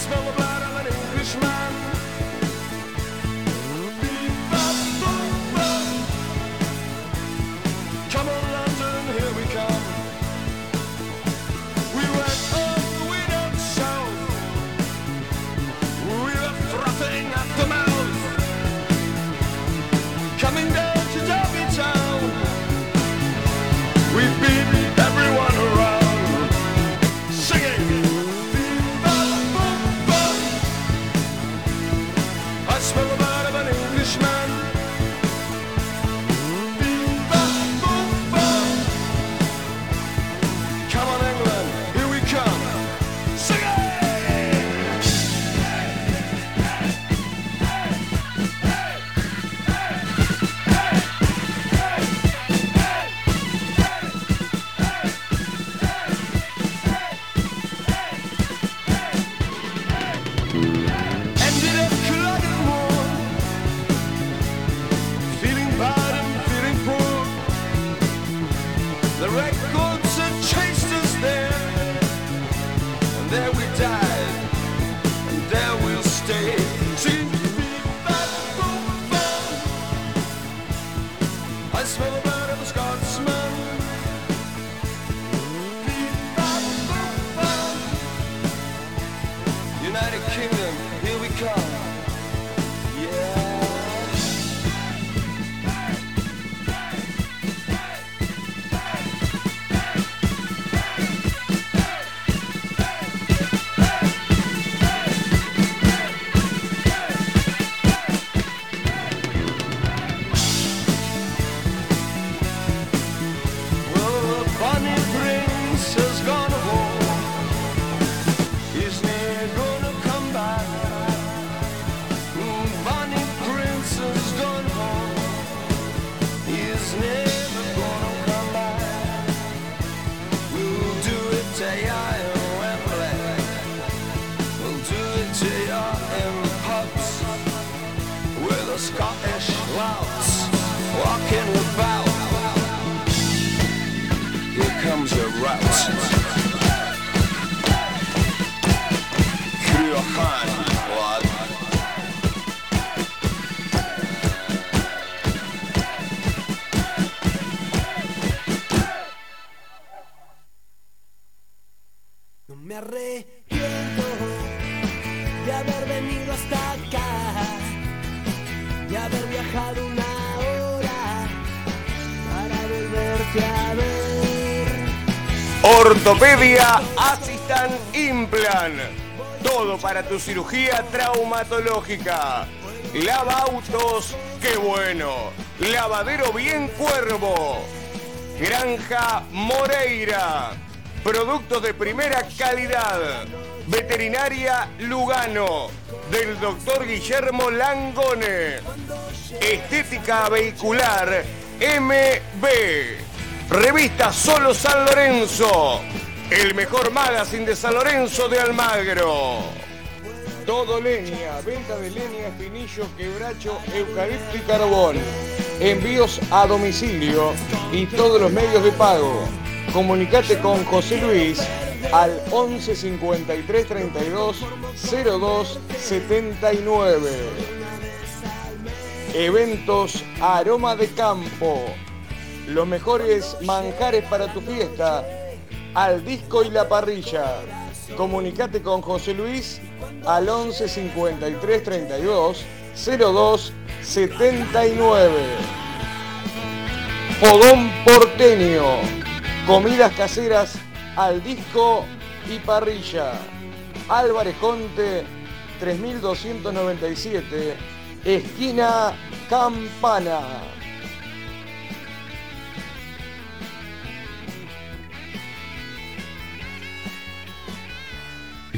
smell the. No me arre Ortopedia Assistant Implant. Todo para tu cirugía traumatológica. Lava autos, qué bueno. Lavadero Bien Cuervo. Granja Moreira. Productos de primera calidad. Veterinaria Lugano. Del doctor Guillermo Langone. Estética vehicular MB. Revista Solo San Lorenzo. El mejor magazine de San Lorenzo de Almagro. Todo leña, venta de leña, espinillo, quebracho, eucalipto y carbón. Envíos a domicilio y todos los medios de pago. Comunicate con José Luis al 11 53 32 02 79. Eventos Aroma de Campo. Los mejores manjares para tu fiesta. Al disco y la parrilla. Comunicate con José Luis al 11 53 32 02 79. Podón porteño. Comidas caseras al disco y parrilla. Álvarez Conte 3297, esquina Campana.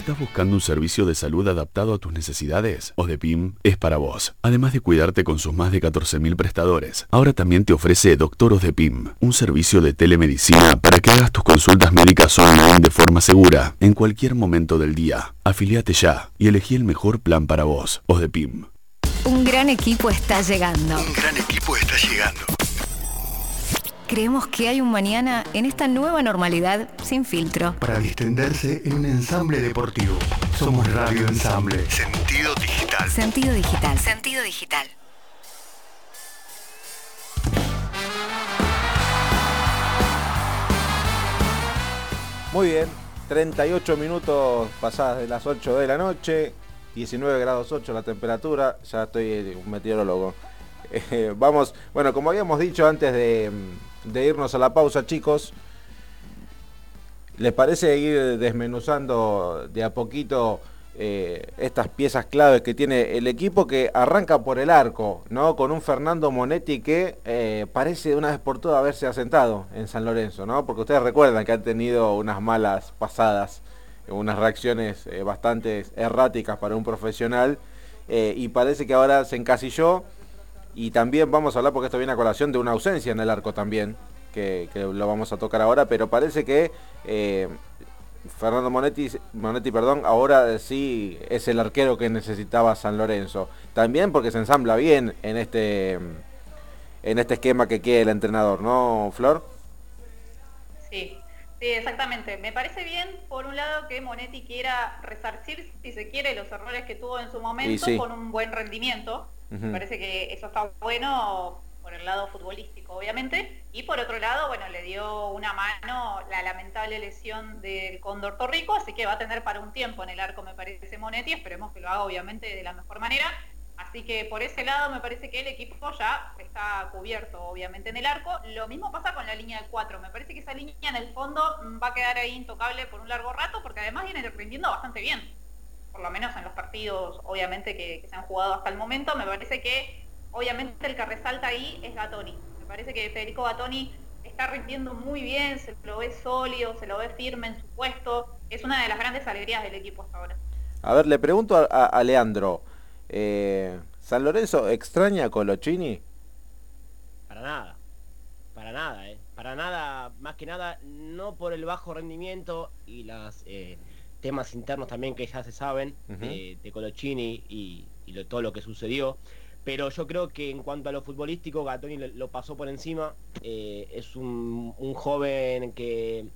¿Estás buscando un servicio de salud adaptado a tus necesidades? ODEPIM es para vos. Además de cuidarte con sus más de 14.000 prestadores, ahora también te ofrece Doctor ODEPIM, un servicio de telemedicina para que hagas tus consultas médicas online de forma segura, en cualquier momento del día. Afiliate ya y elegí el mejor plan para vos. ODEPIM. Un gran equipo está llegando. Un gran equipo está llegando. Creemos que hay un mañana en esta nueva normalidad sin filtro. Para distenderse en un ensamble deportivo. Somos Radio Ensamble. Sentido digital. Sentido digital. Sentido digital. Muy bien, 38 minutos pasadas de las 8 de la noche, 19 grados 8 la temperatura, ya estoy eh, un meteorólogo. Eh, vamos, bueno, como habíamos dicho antes de, de irnos a la pausa, chicos, ¿les parece ir desmenuzando de a poquito eh, estas piezas claves que tiene el equipo que arranca por el arco, ¿no? Con un Fernando Monetti que eh, parece de una vez por todas haberse asentado en San Lorenzo, ¿no? Porque ustedes recuerdan que han tenido unas malas pasadas, unas reacciones eh, bastante erráticas para un profesional y parece que ahora se encasilló y también vamos a hablar, porque esto viene a colación, de una ausencia en el arco también, que, que lo vamos a tocar ahora, pero parece que eh, Fernando Monetti, Monetti perdón, ahora sí es el arquero que necesitaba San Lorenzo. También porque se ensambla bien en este, en este esquema que quiere el entrenador, ¿no, Flor? Sí, sí, exactamente. Me parece bien, por un lado, que Monetti quiera resarcir, si se quiere, los errores que tuvo en su momento sí. con un buen rendimiento. Me parece que eso está bueno por el lado futbolístico, obviamente. Y por otro lado, bueno, le dio una mano la lamentable lesión del Cóndor Torrico, así que va a tener para un tiempo en el arco, me parece Monetti. Esperemos que lo haga, obviamente, de la mejor manera. Así que por ese lado me parece que el equipo ya está cubierto, obviamente, en el arco. Lo mismo pasa con la línea de 4. Me parece que esa línea en el fondo va a quedar ahí intocable por un largo rato, porque además viene rindiendo bastante bien por lo menos en los partidos, obviamente, que, que, se han jugado hasta el momento, me parece que, obviamente, el que resalta ahí es Gatoni. Me parece que Federico Gatoni está rindiendo muy bien, se lo ve sólido, se lo ve firme en su puesto. Es una de las grandes alegrías del equipo hasta ahora. A ver, le pregunto a, a, a Leandro, eh, ¿San Lorenzo extraña a Colochini? Para nada, para nada, ¿eh? Para nada, más que nada, no por el bajo rendimiento y las... Eh, temas internos también que ya se saben uh -huh. de, de, Colochini y, y lo, todo lo que sucedió. Pero yo creo que en cuanto a lo futbolístico, Gatoni lo, lo pasó por encima. Eh, es un, un, joven que,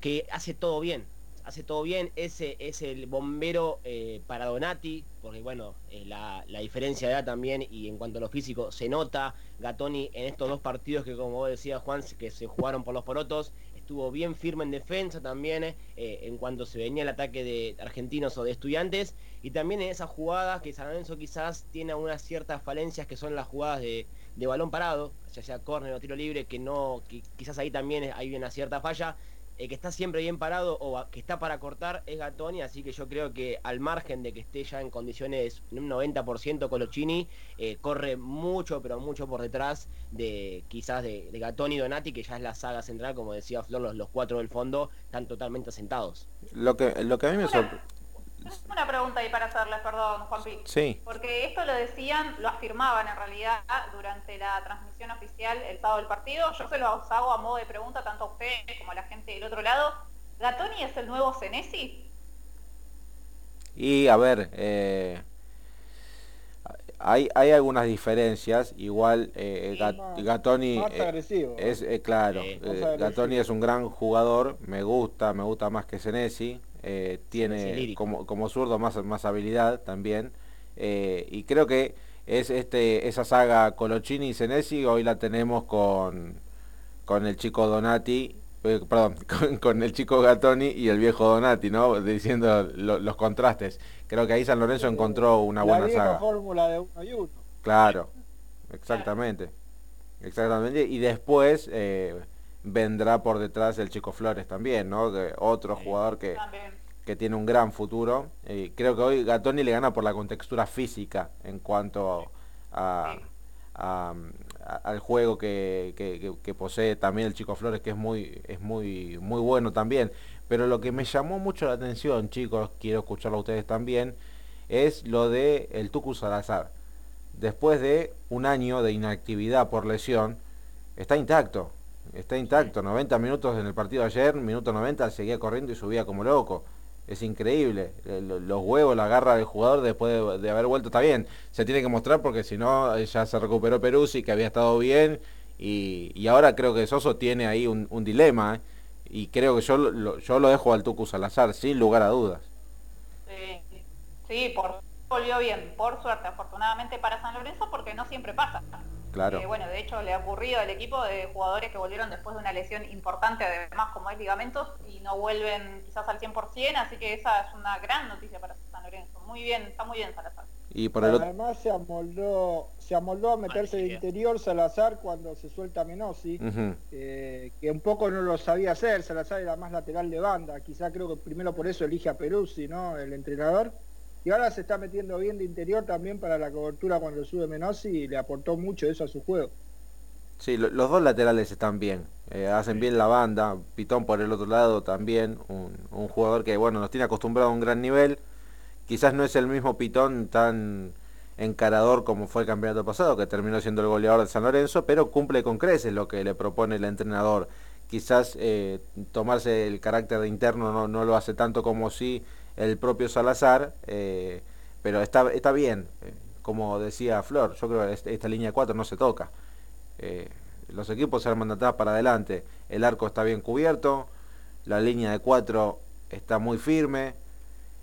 que hace todo bien. Hace todo bien. Ese es el bombero eh, para Donati, porque bueno, eh, la, la, diferencia de edad también y en cuanto a lo físico se nota. Gatoni en estos dos partidos que como vos decías Juan, que se jugaron por los porotos, estuvo bien firme en defensa también, eh, en cuanto se venía el ataque de argentinos o de estudiantes, y también en esas jugadas que San Lorenzo quizás tiene unas ciertas falencias que son las jugadas de, balón parado, ya sea córner o tiro libre, que no, quizás ahí también hay una cierta falla, el que está siempre bien parado o que está para cortar es Gatoni, así que yo creo que al margen de que esté ya en condiciones un 90% Colochini, eh, corre mucho, pero mucho por detrás de quizás de, de, Gatoni y Donati, que ya es la saga central, como decía Flor, los, los cuatro del fondo están totalmente asentados. Lo que, lo que a mí me sorprende una pregunta ahí para hacerle, perdón, Juanpi. Sí. Porque esto lo decían, lo afirmaban en realidad durante la transmisión oficial el sábado del partido. Yo se los hago a modo de pregunta tanto a ustedes como a la gente del otro lado. ¿Gatoni es el nuevo Senesi? Y a ver, eh, hay, hay algunas diferencias. Igual eh, Gatoni eh, es claro, Gatoni es un gran jugador. Me gusta, me gusta más que Senesi. Eh, tiene como, como zurdo más, más habilidad también. Eh, y creo que es este esa saga Colochini y Senesi, hoy la tenemos con, con el chico Donati, eh, perdón, con, el chico Gatoni y el viejo Donati, ¿no? Diciendo los contrastes. Creo que ahí San Lorenzo encontró una buena saga. fórmula de uno y uno. Claro, exactamente. Exactamente. Y después vendrá por detrás el Chico Flores también, ¿no? otro jugador que, que tiene un gran futuro. y creo que hoy Gatoni le gana por la contextura física en cuanto a, al juego que, que, posee también el Chico Flores, que es muy, es muy, muy bueno también. Pero lo que me llamó mucho la atención, chicos, quiero escucharlo a ustedes también, es lo de el Tucu Salazar. Después de un año de inactividad por lesión, está intacto está intacto. 90 minutos en el partido de ayer, minuto 90, seguía corriendo y subía como loco. Es increíble. Los huevos, la garra del jugador después de, haber vuelto está bien. Se tiene que mostrar porque si no, ya se recuperó Peruzzi, que había estado bien. Y, ahora creo que Soso tiene ahí un, dilema. ¿eh? Y creo que yo lo, yo lo dejo al Tucu Salazar, sin lugar a dudas. Sí, sí por, volvió bien, por suerte, afortunadamente para San Lorenzo, porque no siempre pasa. Claro. bueno, de hecho le ha ocurrido al equipo de jugadores que volvieron después de una lesión importante, además como es ligamentos, y no vuelven quizás al 100%, así que esa es una gran noticia para San Lorenzo. Muy bien, está muy bien Salazar. Y por el Además se amoldó, se amoldó a meterse de interior Salazar cuando se suelta Menossi, eh, que un poco no lo sabía hacer, Salazar era más lateral de banda, quizá creo que primero por eso elige a Peruzzi, ¿no? El entrenador y ahora se está metiendo bien de interior también para la cobertura cuando sube Menossi y le aportó mucho eso a su juego. Sí, los dos laterales están bien, eh, hacen bien la banda, Pitón por el otro lado también, un, jugador que bueno nos tiene acostumbrado a un gran nivel, quizás no es el mismo Pitón tan encarador como fue el campeonato pasado, que terminó siendo el goleador de San Lorenzo, pero cumple con creces lo que le propone el entrenador. Quizás eh, tomarse el carácter de interno no, no, lo hace tanto como si el propio Salazar, eh, pero está, está bien, eh, como decía Flor, yo creo que este, esta, línea 4 no se toca. Eh, los equipos se arman atrás para adelante, el arco está bien cubierto, la línea de 4 está muy firme,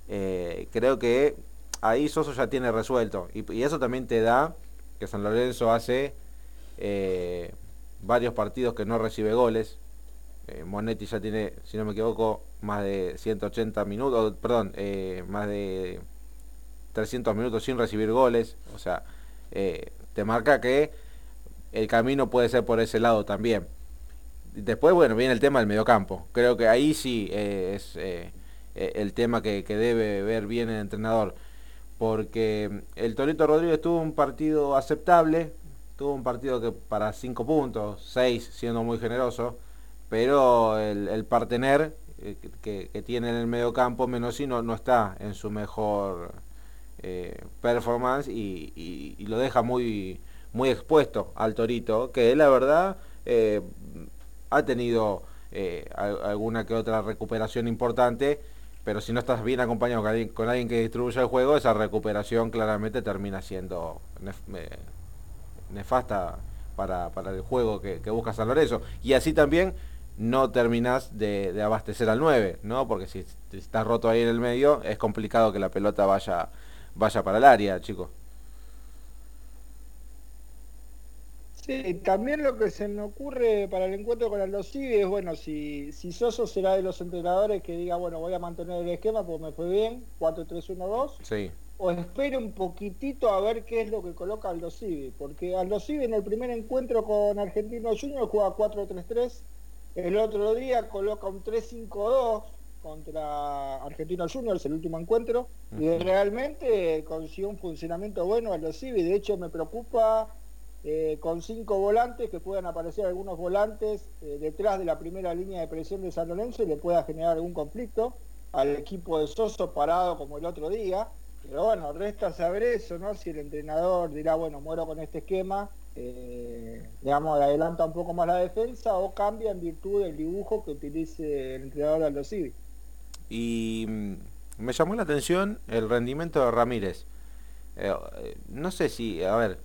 creo que ahí Soso ya tiene resuelto, y, eso también te da que San Lorenzo hace varios partidos que no recibe goles, Monetti ya tiene, si no me equivoco, más de 180 minutos, perdón, eh, más de 300 minutos sin recibir goles. O sea, eh, te marca que el camino puede ser por ese lado también. Después, bueno, viene el tema del mediocampo. Creo que ahí sí eh, es el tema que, debe ver bien el entrenador. Porque el Torito Rodríguez tuvo un partido aceptable, tuvo un partido que para 5 puntos, 6 siendo muy generoso, pero el, el partener eh, que, tiene en el medio campo Menossi no, no está en su mejor eh, performance y, lo deja muy, muy expuesto al Torito, que la verdad eh, ha tenido alguna que otra recuperación importante, pero si no estás bien acompañado con alguien, que distribuye el juego, esa recuperación claramente termina siendo nefasta para, para, el juego que, que busca San Lorenzo. Y así también no terminás de, abastecer al 9, ¿no? Porque si estás roto ahí en el medio, es complicado que la pelota vaya, vaya para el área, chicos. Sí, también lo que se me ocurre para el encuentro con Aldo Civi es, bueno, si, si Soso será de los entrenadores que diga, bueno, voy a mantener el esquema porque me fue bien, 4-3-1-2. Sí. O espere un poquitito a ver qué es lo que coloca Aldo Civi, porque Aldo Civi en el primer encuentro con Argentino Junior juega 4-3-3, el otro día coloca un 3-5-2 contra Argentino Juniors, el último encuentro, y realmente consiguió un funcionamiento bueno Aldo Civi, de hecho me preocupa eh, con cinco volantes, que puedan aparecer algunos volantes eh, detrás de la primera línea de presión de San Lorenzo y le pueda generar algún conflicto al equipo de Soso parado como el otro día. Pero bueno, resta saber eso, ¿no? Si el entrenador dirá, bueno, muero con este esquema, eh, digamos, adelanta un poco más la defensa o cambia en virtud del dibujo que utilice el entrenador Aldo Civi. Y mm, me llamó la atención el rendimiento de Ramírez. no sé si, a ver,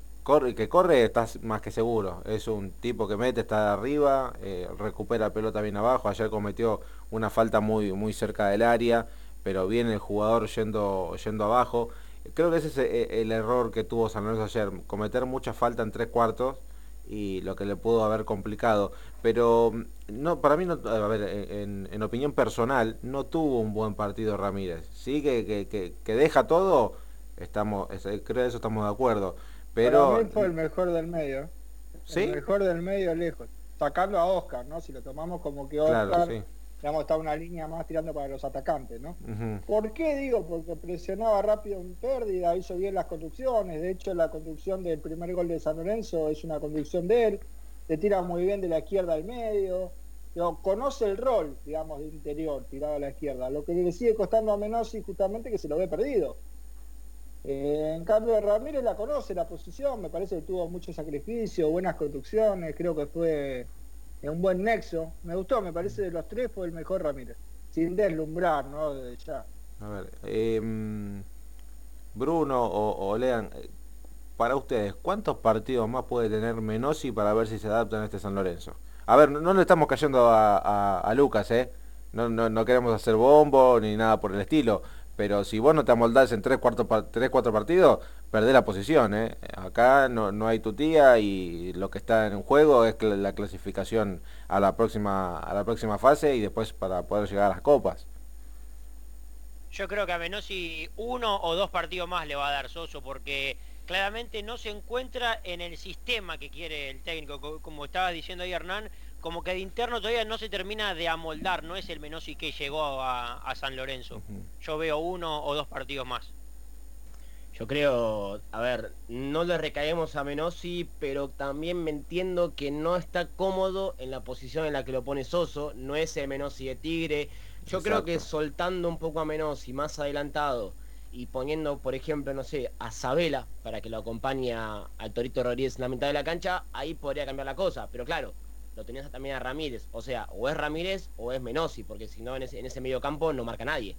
que corre estás más que seguro. Es un tipo que mete, está arriba, eh, recupera pelota bien abajo. Ayer cometió una falta muy, muy cerca del área, pero viene el jugador yendo, yendo abajo. Creo que ese es eh, el error que tuvo San Lorenzo ayer, cometer mucha falta en tres cuartos y lo que le pudo haber complicado. Pero mm, no, para mí, no, a ver, en, opinión personal, no tuvo un buen partido Ramírez. Sí que, que, que, deja todo, estamos, creo que eso estamos de acuerdo pero... Para mí fue el mejor del medio. ¿Sí? El mejor del medio lejos. Sacando a Oscar, ¿no? Si lo tomamos como que Oscar, digamos, está una línea más tirando para los atacantes, ¿no? ¿Por qué digo? Porque presionaba rápido en pérdida, hizo bien las conducciones. De hecho, la conducción del primer gol de San Lorenzo es una conducción de él. Le tira muy bien de la izquierda al medio. conoce el rol, digamos, de interior, tirado a la izquierda. Lo que le sigue costando a Menossi justamente que se lo ve perdido eh, en cambio, Ramírez la conoce la posición, me parece que tuvo mucho sacrificio, buenas construcciones, creo que fue un buen nexo. Me gustó, me parece de los tres fue el mejor Ramírez, sin deslumbrar, ¿no? Desde ya. A ver, em, Bruno o, Lean, eh, para ustedes, ¿cuántos partidos más puede tener Menosi para ver si se adapta en este San Lorenzo? A ver, no, le estamos cayendo a, Lucas, ¿eh? No, no, no queremos hacer bombo ni nada por el estilo pero si vos no te amoldás en 3, 4 partidos, perdés la posición. ¿eh? Acá no, no, hay tu tía y lo que está en juego es la clasificación a la próxima a la próxima fase y después para poder llegar a las copas. Yo creo que a Menosi uno o dos partidos más le va a dar Soso porque claramente no se encuentra en el sistema que quiere el técnico, como estaba diciendo ahí Hernán, como que de interno todavía no se termina de amoldar, no es el Menossi que llegó a, San Lorenzo. Yo veo uno o dos partidos más. Yo creo, a ver, no le recaemos a Menossi, pero también me entiendo que no está cómodo en la posición en la que lo pone Soso, no es el Menossi de Tigre. Yo creo que soltando un poco a Menossi más adelantado y poniendo, por ejemplo, no sé, a Sabela para que lo acompañe al Torito Rodríguez en la mitad de la cancha, ahí podría cambiar la cosa. Pero claro, lo tenías también a Ramírez. O sea, o es Ramírez o es Menosi, porque si no en ese, medio campo no marca nadie.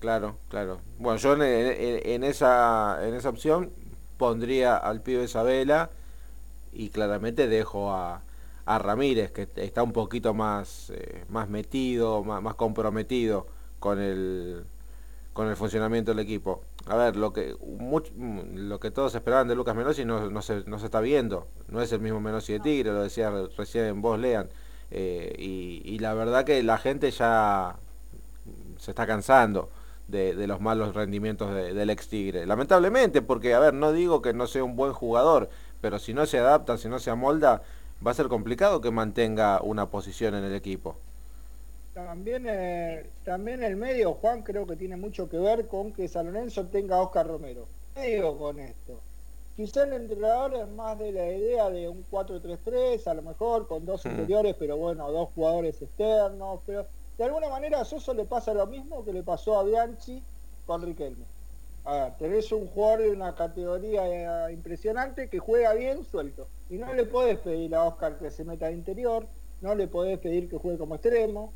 Claro, claro. Bueno, yo en, esa, en esa opción pondría al pibe Isabela y claramente dejo a, a Ramírez, que está un poquito más, eh, más metido, más, más comprometido con el, con el funcionamiento del equipo. A ver, lo que lo que todos esperaban de Lucas Menossi no, no, se, no se está viendo. No es el mismo Menossi de Tigre, lo decía recién vos, Lean. Eh, y, la verdad que la gente ya se está cansando de, los malos rendimientos del ex Tigre. Lamentablemente, porque, a ver, no digo que no sea un buen jugador, pero si no se adapta, si no se amolda, va a ser complicado que mantenga una posición en el equipo. También, eh, también el medio, Juan, creo que tiene mucho que ver con que San Lorenzo tenga a Oscar Romero. ¿Qué digo con esto? Quizá el entrenador es más de la idea de un 4-3-3, a lo mejor con dos interiores, pero bueno, dos jugadores externos. Pero de alguna manera a Soso le pasa lo mismo que le pasó a Bianchi con Riquelme. A ver, tenés un jugador de una categoría eh, impresionante que juega bien suelto. Y no le podés pedir a Oscar que se meta de interior, no le podés pedir que juegue como extremo,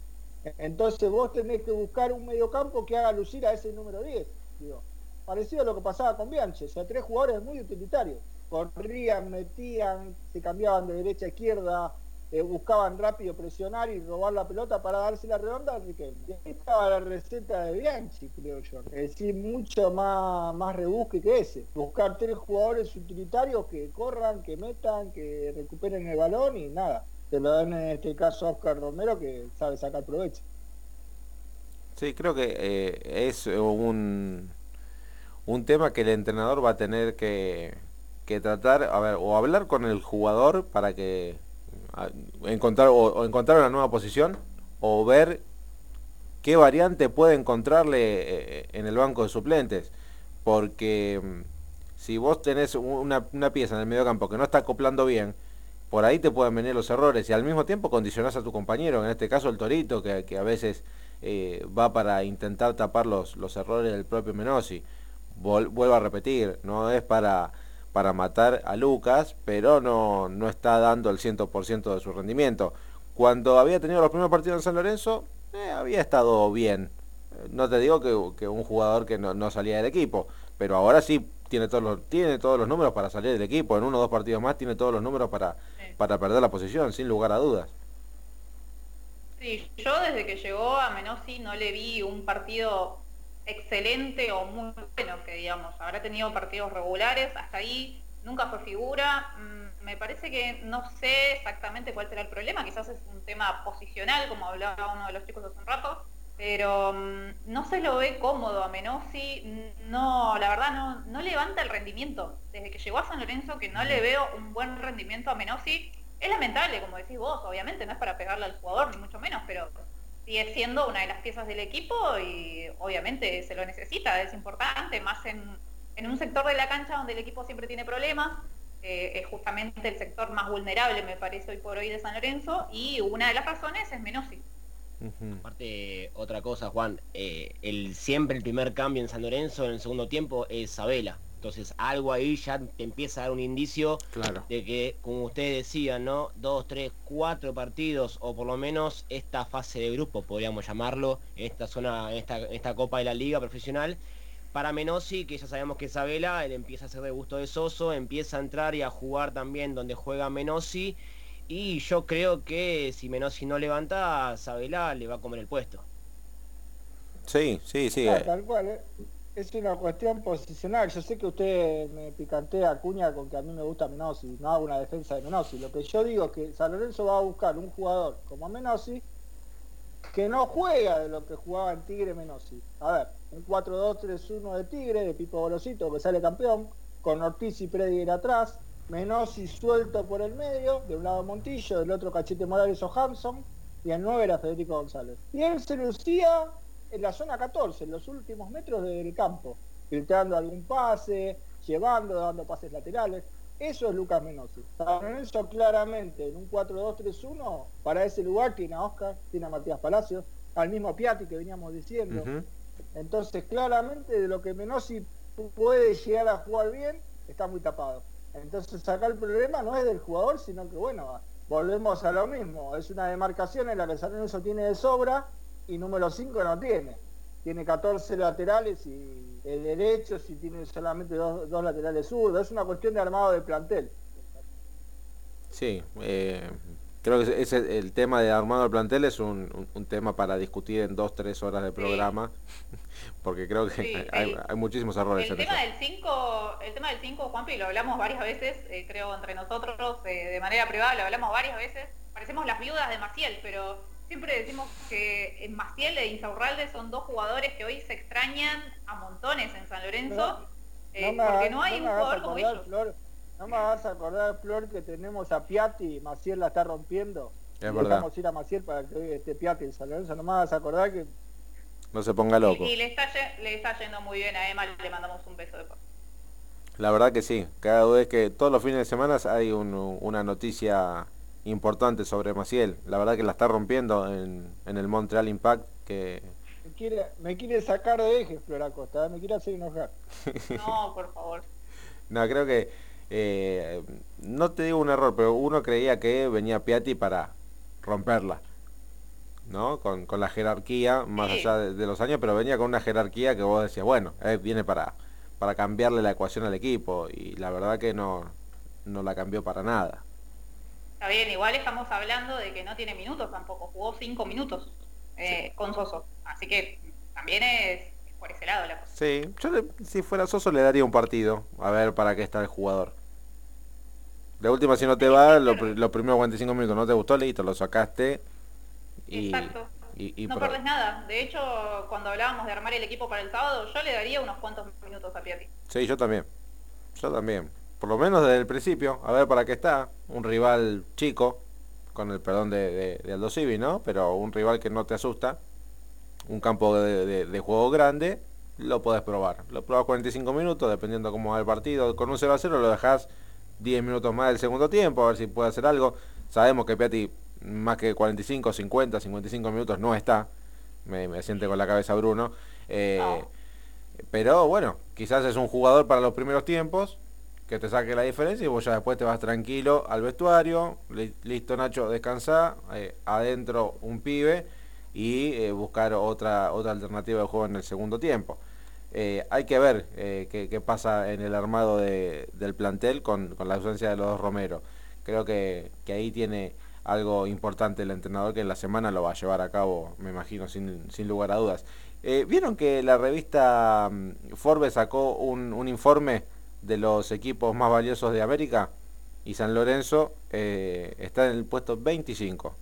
entonces vos tenés que buscar un mediocampo que haga lucir a ese número 10. Digo, parecido a lo que pasaba con Bianchi, o sea, tres jugadores muy utilitarios. Corrían, metían, se cambiaban de derecha a izquierda, eh, buscaban rápido presionar y robar la pelota para darse la redonda, Riquelme. estaba la receta de Bianchi, creo yo. Es decir, mucho más, más rebusque que ese. Buscar tres jugadores utilitarios que corran, que metan, que recuperen el balón y nada. Te lo dan en este caso a Oscar Romero que sabe sacar provecho. Sí, creo que eh, es un, un tema que el entrenador va a tener que, que tratar, a ver, o hablar con el jugador para que encontrar o, encontrar una nueva posición o ver qué variante puede encontrarle eh, en el banco de suplentes. Porque mm, si vos tenés una, pieza en el medio campo que no está acoplando bien, por ahí te pueden venir los errores y al mismo tiempo condicionás a tu compañero, en este caso el Torito, que, a veces eh, va para intentar tapar los, los errores del propio Menosi. vuelvo a repetir, no es para para matar a Lucas, pero no, no está dando el 100% de su rendimiento. Cuando había tenido los primeros partidos en San Lorenzo, eh, había estado bien. Eh, no te digo que, un jugador que no, salía del equipo, pero ahora sí tiene todos, los, tiene todos los números para salir del equipo. En uno o dos partidos más tiene todos los números para, para perder la posición, sin lugar a dudas. Sí, yo desde que llegó a Menossi no le vi un partido excelente o muy bueno, que digamos, habrá tenido partidos regulares, hasta ahí nunca fue figura. Mm, me parece que no sé exactamente cuál será el problema, quizás es un tema posicional, como hablaba uno de los chicos hace un rato, pero mm, no se lo ve cómodo a Menossi, no, la verdad no, no levanta el rendimiento. Desde que llegó a San Lorenzo que no le veo un buen rendimiento a Menossi, es lamentable, como decís vos, obviamente no es para pegarle al jugador, ni mucho menos, pero sigue siendo una de las piezas del equipo y obviamente se lo necesita, es importante, más en, un sector de la cancha donde el equipo siempre tiene problemas, eh, es justamente el sector más vulnerable, me parece, hoy por hoy de San Lorenzo, y una de las razones es Aparte, otra cosa, Juan, eh, el, siempre el primer cambio en San Lorenzo en el segundo tiempo es Sabela. Entonces algo ahí ya te empieza a dar un indicio de que, como ustedes decían, ¿no? Dos, tres, cuatro partidos, o por lo menos esta fase de grupo, podríamos llamarlo, en esta zona, esta, esta Copa de la Liga Profesional. Para Menosi, que ya sabemos que Isabela, él empieza a ser de gusto de Soso, empieza a entrar y a jugar también donde juega Menosi. Y yo creo que si Menosi no levanta, Sabela le va a comer el puesto. Sí, sí, sí. Ah, tal cual, ¿eh? es una cuestión posicional. Yo sé que usted me picantea cuña con que a mí me gusta Menosi, no hago una defensa de Menosi. Lo que yo digo es que San Lorenzo va a buscar un jugador como Menosi que no juega de lo que jugaba en Tigre Menosi. A ver, un 4-2-3-1 de Tigre, de Pipo Bolosito, que sale campeón, con Ortiz y Prediger atrás, Menosi suelto por el medio, de un lado Montillo, del otro Cachete Morales o Hanson, y el 9 era Federico González. Y él se lucía en la zona 14, en los últimos metros del campo, filtrando algún pase, llevando, dando pases laterales. Eso es Lucas Menosi. Eso claramente en un 4-2-3-1, para ese lugar tiene a Oscar, tiene a Matías Palacios, al mismo Piatti que veníamos diciendo. Entonces, claramente de lo que Menosi puede llegar a jugar bien, está muy tapado. Entonces, acá el problema no es del jugador, sino que, bueno, volvemos a lo mismo. Es una demarcación en la que San Lorenzo tiene de sobra y número 5 no tiene. Tiene 14 laterales y el derecho si tiene solamente dos, laterales zurdos. Es una cuestión de armado de plantel. Sí, eh, creo que ese, el tema de armado de plantel es un, tema para discutir en dos, tres horas de programa, porque creo que hay, muchísimos errores. El, tema del 5, el tema del 5, Juanpi, lo hablamos varias veces, eh, creo entre nosotros, eh, de manera privada, lo hablamos varias veces. Parecemos las viudas de Maciel, pero siempre decimos que Maciel e Insaurralde son dos jugadores que hoy se extrañan a montones en San Lorenzo, eh, porque no hay un jugador como ellos. no me vas a acordar, Flor, que tenemos a Piatti y Maciel la está rompiendo. Es verdad. Vamos a ir a Maciel para que esté Piatti en San Lorenzo. No me vas a acordar que... No se ponga loco. Y, le, está, le está yendo muy bien a Emma, le mandamos un beso de paz. La verdad que sí. Cada vez que todos los fines de semana hay una noticia importante sobre Maciel. La verdad que la está rompiendo en, el Montreal Impact. que me quiere, sacar de eje, Flora Costa, ¿eh? me quiere hacer enojar. No, por favor. no, creo que, eh, no te digo un error, pero uno creía que venía Piatti para romperla. ¿No? Con, la jerarquía, más allá de, los años, pero venía con una jerarquía que vos decías, bueno, eh, viene para, para cambiarle la ecuación al equipo, y la verdad que no, no la cambió para nada Está bien, igual estamos hablando de que no tiene minutos tampoco, jugó cinco minutos eh, con Soso. Así que también es, por ese lado la cosa. Sí, yo si fuera Soso le daría un partido, a ver para qué está el jugador. De última, si no te va, los primeros 45 minutos no te gustó, listo, lo sacaste. Y, Exacto. no perdés nada. De hecho, cuando hablábamos de armar el equipo para el sábado, yo le daría unos cuantos minutos a Piatti. Sí, yo también. Yo también. Por lo menos desde el principio, a ver para qué está. Un rival chico, con el perdón de, Aldo Civi, ¿no? Pero un rival que no te asusta. Un campo de, juego grande, lo podés probar. Lo probás 45 minutos, dependiendo cómo va el partido. Con un 0 a 0 lo dejás 10 minutos más del segundo tiempo, a ver si puede hacer algo. Sabemos que Piatti más que 45, 50, 55 minutos no está. Me, siente con la cabeza Bruno. Eh, pero bueno, quizás es un jugador para los primeros tiempos que te saque la diferencia y vos ya después te vas tranquilo al vestuario. Listo Nacho, descansa. Eh, adentro un pibe y eh, buscar otra, otra alternativa de juego en el segundo tiempo. hay que ver qué, pasa en el armado del plantel con, la ausencia de los dos Romero. Creo que, que ahí tiene algo importante el entrenador que en la semana lo va a llevar a cabo, me imagino, sin, sin lugar a dudas. Eh, ¿Vieron que la revista mm, Forbes sacó un, informe de los equipos más valiosos de América? Y San Lorenzo eh, está en el puesto 25.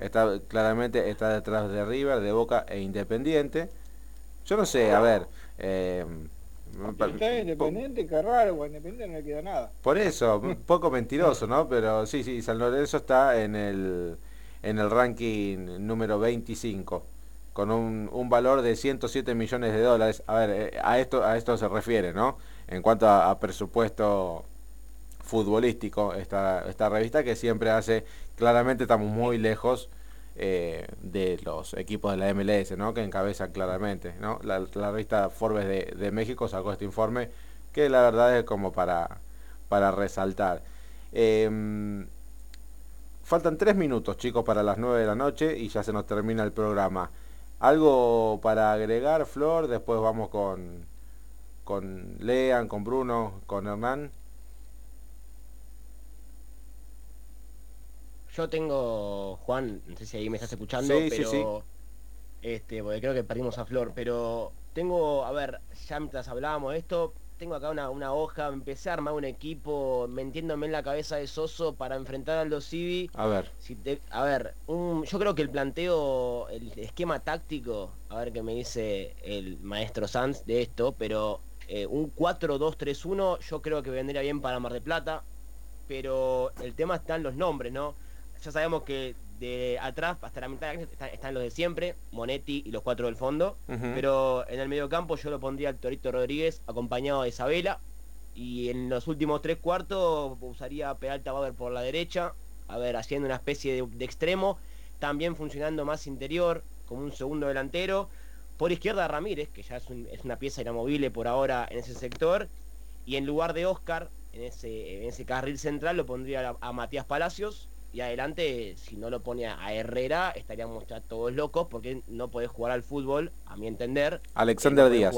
Está, claramente está detrás de River, de Boca e Independiente. Yo no sé, a ver... Eh, Está independiente, qué raro, independiente no le queda nada. Por eso, un poco mentiroso, ¿no? Pero sí, sí, San Lorenzo está en el, en el ranking número 25, con un, un valor de 107 millones de dólares. A ver, eh, a esto, a esto se refiere, ¿no? En cuanto a, presupuesto futbolístico, esta, esta revista que siempre hace, claramente estamos muy lejos eh, de los equipos de la MLS, ¿no? que encabeza claramente. ¿no? La, revista Forbes de, México sacó este informe que la verdad es como para, para resaltar. Em, faltan tres minutos, chicos, para las nueve de la noche y ya se nos termina el programa. ¿Algo para agregar, Flor? Después vamos con, con Lean, con Bruno, con Hernán. Yo tengo, Juan, no sé si ahí me estás escuchando, pero este, porque creo que perdimos a Flor, pero tengo, a ver, ya mientras hablábamos de esto, tengo acá una, una hoja, empecé a armar un equipo metiéndome en la cabeza de Soso para enfrentar al Los Civi. A ver. Si a ver, yo creo que el planteo, el esquema táctico, a ver qué me dice el maestro Sanz de esto, pero eh, un 4-2-3-1 yo creo que vendría bien para Mar de Plata, pero el tema está en los nombres, ¿no? Ya sabemos que de atrás hasta la mitad están, los de siempre, Monetti y los cuatro del fondo, pero en el medio campo yo lo pondría al Torito Rodríguez acompañado de Isabela. Y en los últimos tres cuartos usaría a Peralta Bauer por la derecha, a ver, haciendo una especie de, extremo, también funcionando más interior, como un segundo delantero, por izquierda Ramírez, que ya es, una pieza inamovible por ahora en ese sector, y en lugar de Oscar, en ese, en ese carril central lo pondría a Matías Palacios, y adelante, si no lo pone a Herrera, estaríamos ya todos locos porque no podés jugar al fútbol, a mi entender. Alexander Díaz.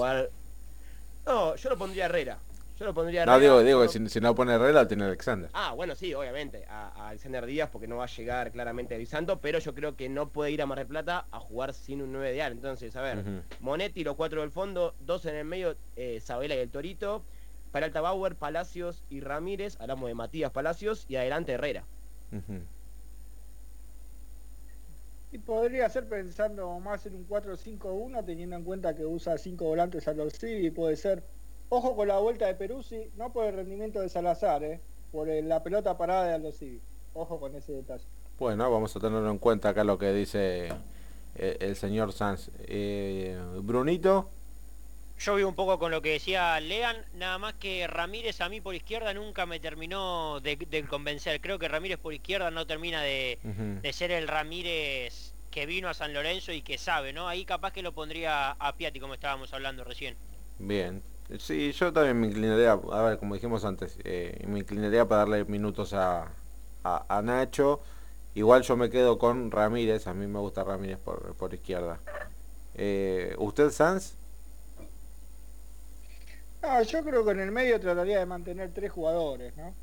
No, yo lo pondría a Herrera. Yo lo pondría a Herrera. No, digo, digo que si, no pone Herrera, tiene Alexander. Ah, bueno, sí, obviamente, a, Alexander Díaz porque no va a llegar claramente a pero yo creo que no puede ir a Mar del Plata a jugar sin un 9 de al. Entonces, a ver, Monetti, los cuatro del fondo, dos en el medio, eh, Sabela y el Torito. Peralta Bauer, Palacios y Ramírez, hablamos de Matías Palacios y adelante Herrera. Y podría ser pensando más en un 4-5-1, teniendo en cuenta que usa 5 volantes a los y puede ser. Ojo con la vuelta de Peruzzi, no por el rendimiento de Salazar, eh, por la pelota parada de Aldo Ojo con ese detalle. Bueno, vamos a tenerlo en cuenta acá lo que dice eh, el, señor Sanz. Eh, Brunito. Yo vi un poco con lo que decía Lean, nada más que Ramírez a mí por izquierda nunca me terminó de, convencer. Creo que Ramírez por izquierda no termina de, ser el Ramírez que vino a San Lorenzo y que sabe, ¿no? Ahí capaz que lo pondría a Piatti como estábamos hablando recién. Bien, sí, yo también me inclinaría, a ver, como dijimos antes, eh, me inclinaría para darle minutos a, Nacho. Igual yo me quedo con Ramírez, a mí me gusta Ramírez por, izquierda. Eh, ¿Usted, Sanz? Yo creo que en el medio trataría de mantener tres jugadores, ¿no?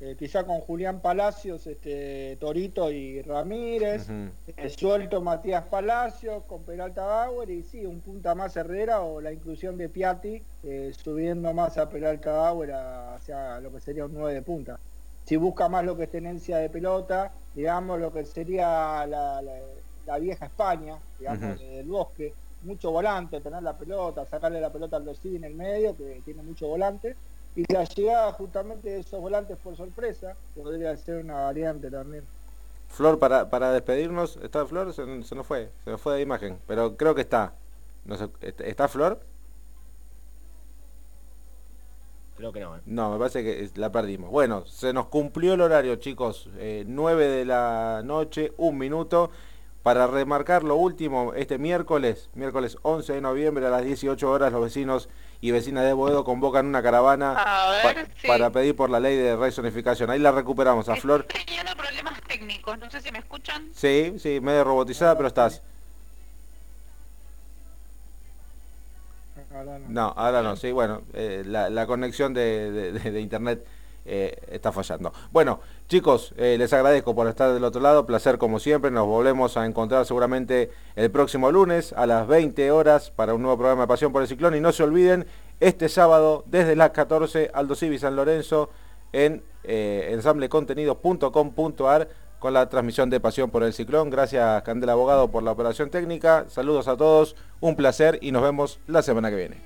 eh, quizá con Julián Palacios, este, Torito y Ramírez, eh, suelto Matías Palacios con Peralta Bauer y sí, un punta más Herrera o la inclusión de Piatti eh, subiendo más a Peralta Bauer hacia lo que sería un 9 de punta. Si busca más lo que es tenencia de pelota, digamos lo que sería la, vieja España, digamos, del bosque, mucho volante, tener la pelota, sacarle la pelota al Dosí en el medio, que tiene mucho volante y la llegada justamente de esos volantes por sorpresa podría ser una variante también. Flor, para, para despedirnos, ¿está Flor? Se, nos fue, se nos fue de imagen, pero creo que está. No ¿Está Flor? Creo que no. ¿eh? No, me parece que la perdimos. Bueno, se nos cumplió el horario, chicos. Eh, 9 de la noche, un minuto. Para remarcar lo último, este miércoles, miércoles 11 de noviembre a las 18 horas, los vecinos y vecinas de Boedo convocan una caravana para pedir por la ley de rezonificación. Ahí la recuperamos a Flor. Estoy teniendo problemas técnicos, no sé si me escuchan. Sí, sí, medio robotizada, pero estás. No, ahora no, sí, bueno, eh, la, conexión de internet eh, está fallando. Bueno, chicos, eh, les agradezco por estar del otro lado, placer como siempre, nos volvemos a encontrar seguramente el próximo lunes a las 20 horas para un nuevo programa de Pasión por el Ciclón y no se olviden, este sábado desde las 14, Aldo Civi San Lorenzo en eh, ensamblecontenidos.com.ar con la transmisión de Pasión por el Ciclón. Gracias Candela Abogado por la operación técnica, saludos a todos, un placer y nos vemos la semana que viene.